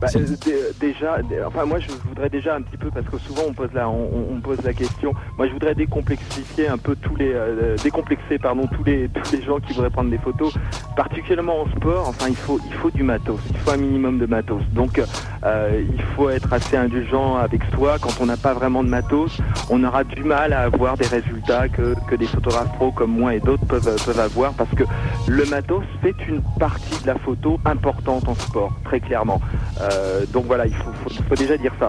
Speaker 8: Bah,
Speaker 2: C'est-
Speaker 8: euh, dé- déjà, dé- enfin moi je voudrais déjà un petit peu parce que souvent on pose la, on, on pose la question. Moi je voudrais décomplexifier un peu tous les, euh, décomplexer pardon tous les tous les gens qui voudraient prendre des photos, particulièrement en sport. Enfin il faut il faut du matos, il faut un minimum de matos. Donc euh, il faut être assez indulgent avec soi. Quand on n'a pas vraiment de matos, on aura du mal à avoir des résultats que que des photographes pros comme moi et d'autres peuvent peuvent avoir parce que le matos fait une partie de la photo importante en sport très clairement. Euh, donc voilà, il faut, faut- faut déjà dire ça.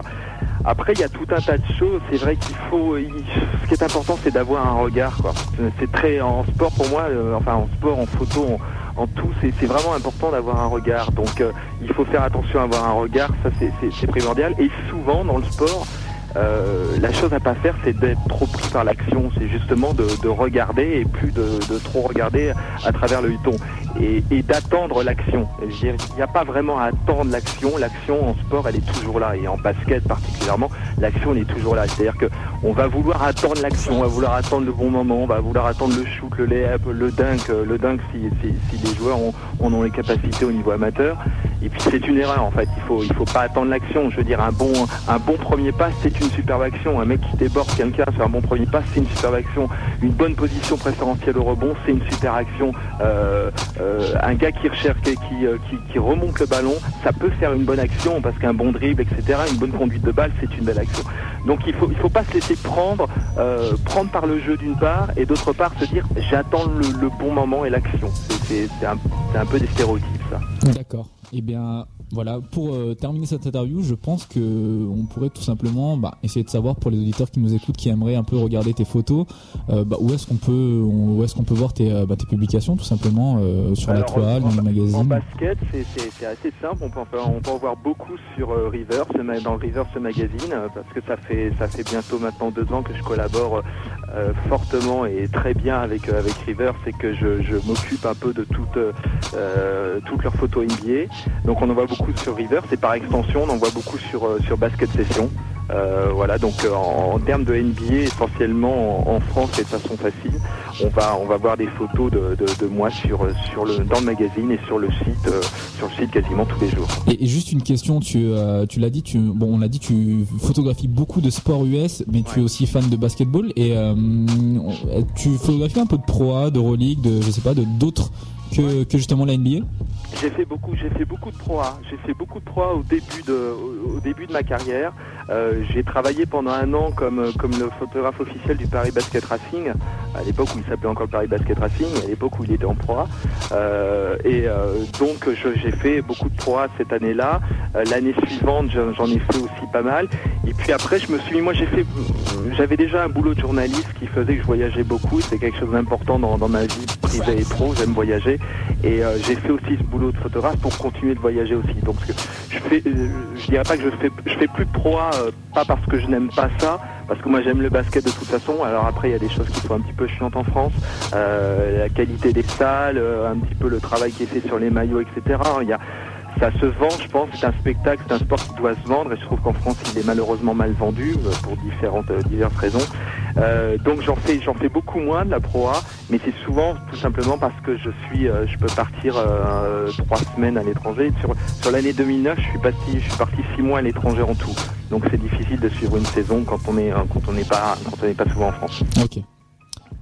Speaker 8: Après, il y a tout un tas de choses. C'est vrai qu'il faut. il- ce qui est important, c'est d'avoir un regard. Quoi. C'est très en sport pour moi. euh, enfin, en sport, en photo, en, tout, c'est vraiment important d'avoir un regard. Donc, euh, il faut faire attention à avoir un regard. Ça, c'est primordial. Et souvent, dans le sport. Euh, la chose à pas faire, c'est d'être trop pris par l'action. C'est justement de, de regarder et plus de, trop regarder à travers le huton. et, d'attendre l'action. Il n'y a pas vraiment à attendre l'action. L'action en sport, elle est toujours là. Et en basket particulièrement, l'action, elle est toujours là. C'est-à-dire que on va vouloir attendre l'action, on va vouloir attendre le bon moment, on va vouloir attendre le shoot, le layup, le dunk, euh, le dunk si, les joueurs ont, ont les capacités au niveau amateur. Et puis c'est une erreur en fait. Il faut, faut pas attendre l'action. Je veux dire, un bon, un bon premier pas, c'est une superbe action. Un mec qui déborde quelqu'un sur un bon premier pas, c'est une superbe action. Une bonne position préférentielle au rebond, c'est une super action. Euh, euh, un gars qui recherche, euh, qui- qui remonte le ballon, ça peut faire une bonne action parce qu'un bon dribble, etc., une bonne conduite de balle, c'est une belle action. Donc il faut, il faut pas se laisser prendre, prendre par le jeu d'une part et d'autre part se dire j'attends le, bon moment et l'action. C'est- un, un peu des stéréotypes ça.
Speaker 2: D'accord. Eh bien, voilà. Pour euh, terminer cette interview, je pense que on pourrait tout simplement bah, essayer de savoir pour les auditeurs qui nous écoutent, qui aimeraient un peu regarder tes photos, euh, bah, où est-ce qu'on peut, où est-ce qu'on peut voir tes, euh, bah, tes publications, tout simplement euh, sur la toile, dans
Speaker 8: en,
Speaker 2: le
Speaker 8: en basket, c'est- c'est c'est assez simple. On peut, en faire- on peut en voir beaucoup sur euh, Reverse, ma- dans Reverse Magazine, parce que ça fait, ça fait bientôt maintenant deux ans que je collabore fortement et très bien avec, avec Reverse et que je, je m'occupe un peu de toutes, toutes leurs photos NBA. Donc on en voit beaucoup sur Reverse et par extension, on en voit beaucoup sur, euh, sur Basket Session. Euh, voilà, donc euh, en, en termes de NBA, essentiellement en, en France et de façon facile, on va on va voir des photos de, de, de moi sur sur le dans le magazine et sur le site euh, sur le site quasiment tous les jours.
Speaker 2: Et, et juste une question, tu, euh, tu l'as dit, tu, bon, on l'a dit, tu photographies beaucoup de sports US, mais tu es aussi fan de basketball et tu photographies un peu de Pro A, de de je sais pas, de d'autres que, que justement la NBA.
Speaker 8: J'ai fait beaucoup, j'ai fait beaucoup de pro A. J'ai fait beaucoup de pro A au début de, au, au début de ma carrière. Euh, j'ai travaillé pendant un an comme, comme le photographe officiel du Paris Basket Racing, à l'époque où il s'appelait encore Paris Basket Racing, à l'époque où il était en pro A. Euh, et euh, donc j'ai fait beaucoup de pro A cette année-là. Euh, L'année suivante, j'en j'en ai fait aussi pas mal. Et puis après, je me suis mis, moi j'ai fait, j'avais déjà un boulot de journaliste qui faisait que je voyageais beaucoup. C'est quelque chose d'important dans, dans ma vie privée et pro. J'aime voyager. Et euh, j'ai fait aussi ce boulot de photographe pour continuer de voyager aussi. Donc je fais, euh, je dirais pas que je fais, fais plus de pro A, euh, pas parce que je n'aime pas ça, parce que moi j'aime le basket de toute façon. Alors après il y a des choses qui sont un petit peu chiantes en France, la qualité des salles, un petit peu le travail qui est fait sur les maillots, etc. Il y a ça se vend, je pense. C'est un spectacle, c'est un sport qui doit se vendre. Et je trouve qu'en France, il est malheureusement mal vendu pour différentes, diverses raisons. Euh, donc j'en fais, j'en fais beaucoup moins de la Pro A, mais c'est souvent tout simplement parce que je suis, euh, je peux partir euh, trois semaines à l'étranger. Sur, sur l'année 2009, je suis parti, je suis parti six mois à l'étranger en tout. Donc c'est difficile de suivre une saison quand on est, quand on n'est pas, quand on pas souvent en France.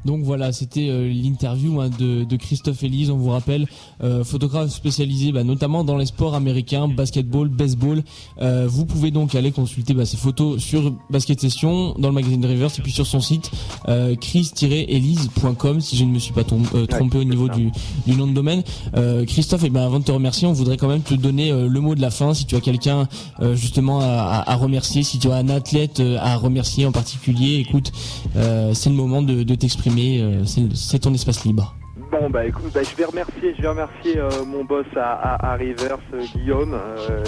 Speaker 1: Donc voilà, c'était euh, l'interview hein, de, de Christophe Elise, on vous rappelle, euh, photographe spécialisé bah, notamment dans les sports américains, basketball, baseball. Euh, vous pouvez donc aller consulter bah, ces photos sur Basket Session, dans le magazine Reverse et puis sur son site euh, chris-elise.com si je ne me suis pas trompé au niveau du, du nom de domaine. Euh, Christophe, et ben avant de te remercier, on voudrait quand même te donner le mot de la fin. Si tu as quelqu'un euh, justement à, à- à remercier, si tu as un athlète à remercier en particulier, écoute, euh, c'est le moment de, de t'exprimer. Euh, c'est- ton espace libre.
Speaker 8: Bon bah écoute, bah, je vais remercier, je vais remercier euh, mon boss à, à, Rivers, euh, Guillaume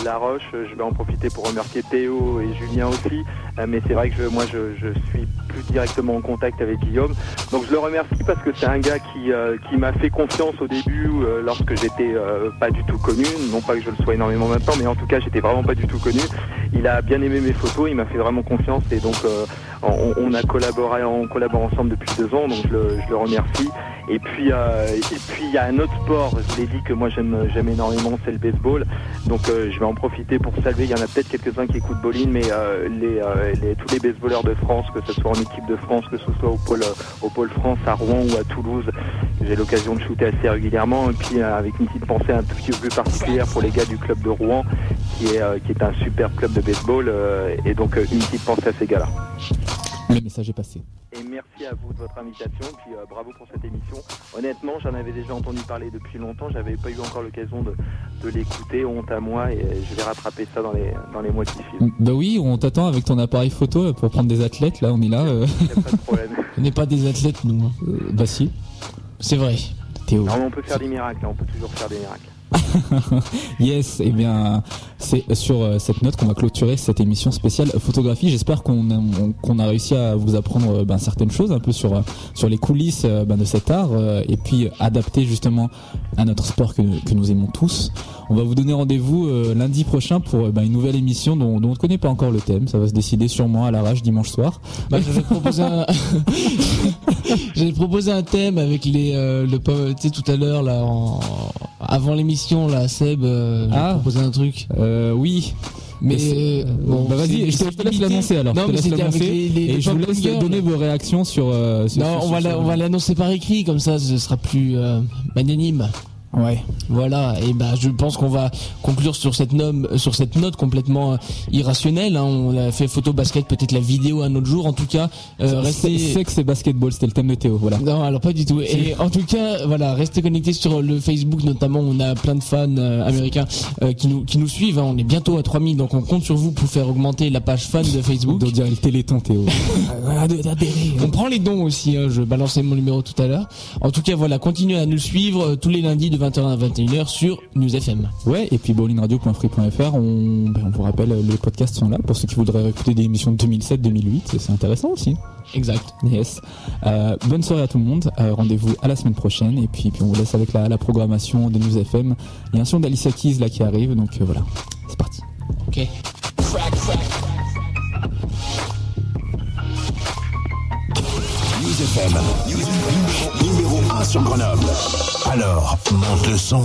Speaker 8: Laroche. Je vais en profiter pour remercier Théo et Julien aussi. Mais c'est vrai que moi je, je suis plus directement en contact avec Guillaume. Donc je le remercie parce que c'est un gars qui, qui m'a fait confiance au début lorsque j'étais pas du tout connu. Non pas que je le sois énormément maintenant, mais en tout cas j'étais vraiment pas du tout connu. Il a bien aimé mes photos, il m'a fait vraiment confiance et donc on, a collaboré, on collabore ensemble depuis deux ans, donc je le, remercie. Et puis, euh, et puis il y a un autre sport, je l'ai dit que moi j'aime, j'aime énormément, c'est le baseball. Donc euh, je vais en profiter pour saluer. Il y en a peut-être quelques-uns qui écoutent Bolin, mais euh, tous les baseballeurs de France, que ce soit en équipe de France, que ce soit au pôle, au France, à Rouen ou à Toulouse, j'ai l'occasion de shooter assez régulièrement. Et puis avec une petite pensée un tout petit peu plus particulière pour les gars du club de Rouen, qui est, qui est un super club de baseball. et donc une petite pensée à ces gars-là.
Speaker 2: Le message est passé.
Speaker 8: Et merci à vous de votre invitation, puis euh, bravo pour cette émission. Honnêtement, j'en avais déjà entendu parler depuis longtemps, j'avais pas eu encore l'occasion de, de l'écouter, honte à moi, et euh, je vais rattraper ça dans les, dans les mois qui suivent.
Speaker 2: Bah oui, on t'attend avec ton appareil photo là, pour prendre des athlètes. Là, on est là. euh.
Speaker 8: Pas de problème.
Speaker 1: On n'est pas des athlètes, nous. hein.
Speaker 2: bah si.
Speaker 1: C'est vrai.
Speaker 2: Théo.
Speaker 8: Non, mais on peut faire des miracles, hein, on peut toujours faire des miracles.
Speaker 2: Yes, et bien c'est sur euh, cette note qu'on va clôturer cette émission spéciale photographie. J'espère qu'on a, on- qu'on a réussi à vous apprendre euh, ben, certaines choses un peu sur euh, sur les coulisses ben, de cet art et puis adapté justement à notre sport que, que nous aimons tous. On va vous donner rendez-vous euh, lundi prochain pour ben, une nouvelle émission dont, dont on ne connaît pas encore le thème. Ça va se décider sûrement à l'arrache dimanche soir.
Speaker 1: Bah, j'avais proposé un... j'avais proposé un thème avec les euh, le tu sais tout à l'heure là en... avant l'émission là Seb euh,
Speaker 2: Ah.
Speaker 1: proposé un truc
Speaker 2: Euh, oui.
Speaker 1: mais
Speaker 2: c'est-
Speaker 1: euh, bon,
Speaker 2: bah vas-y, je te,
Speaker 1: c'est
Speaker 2: je te laisse l'annoncer alors.
Speaker 1: non
Speaker 2: je te
Speaker 1: mais
Speaker 2: laisse l'annoncer. Et
Speaker 1: les
Speaker 2: je vous laisse donner vos réactions sur. euh, sur-
Speaker 1: non
Speaker 2: sur-
Speaker 1: on va
Speaker 2: sur-
Speaker 1: on va l'annoncer par écrit comme ça ce sera plus euh, magnanime
Speaker 2: Ouais.
Speaker 1: Voilà, et ben je pense qu'on va conclure sur cette note, sur cette note complètement euh, irrationnelle. hein. On a fait photo basket, peut-être la vidéo un autre jour. En tout cas, euh, restez.
Speaker 2: Sexe et basketball, c'était le thème de Théo. Voilà.
Speaker 1: Non, alors pas du tout. Et en tout cas, voilà, restez connectés sur le Facebook notamment. On a plein de fans euh, américains euh, qui nous qui nous suivent. hein. On est bientôt à 3000, donc on compte sur vous pour faire augmenter la page fan de Facebook.
Speaker 2: On dirait le téléthon, Théo.
Speaker 1: On prend les dons aussi, hein, je balançais mon numéro tout à l'heure. En tout cas, voilà, continuez à nous suivre tous les lundis de 20h à 21h sur News FM.
Speaker 2: Ouais, et puis bowlingradio.free.fr, on, ben, on vous rappelle, les podcasts sont là pour ceux qui voudraient écouter des émissions de 2007-2008, c'est- c'est intéressant aussi.
Speaker 1: Exact.
Speaker 2: Yes. Euh, bonne soirée à tout le monde, Euh, rendez-vous à la semaine prochaine, et puis, puis on vous laisse avec la, la programmation de News FM. Il y a un son d'Alicia Keys là qui arrive, donc euh, voilà, c'est parti.
Speaker 1: Ok.
Speaker 9: News FM, 1 sur Grenoble. Alors, monte le son.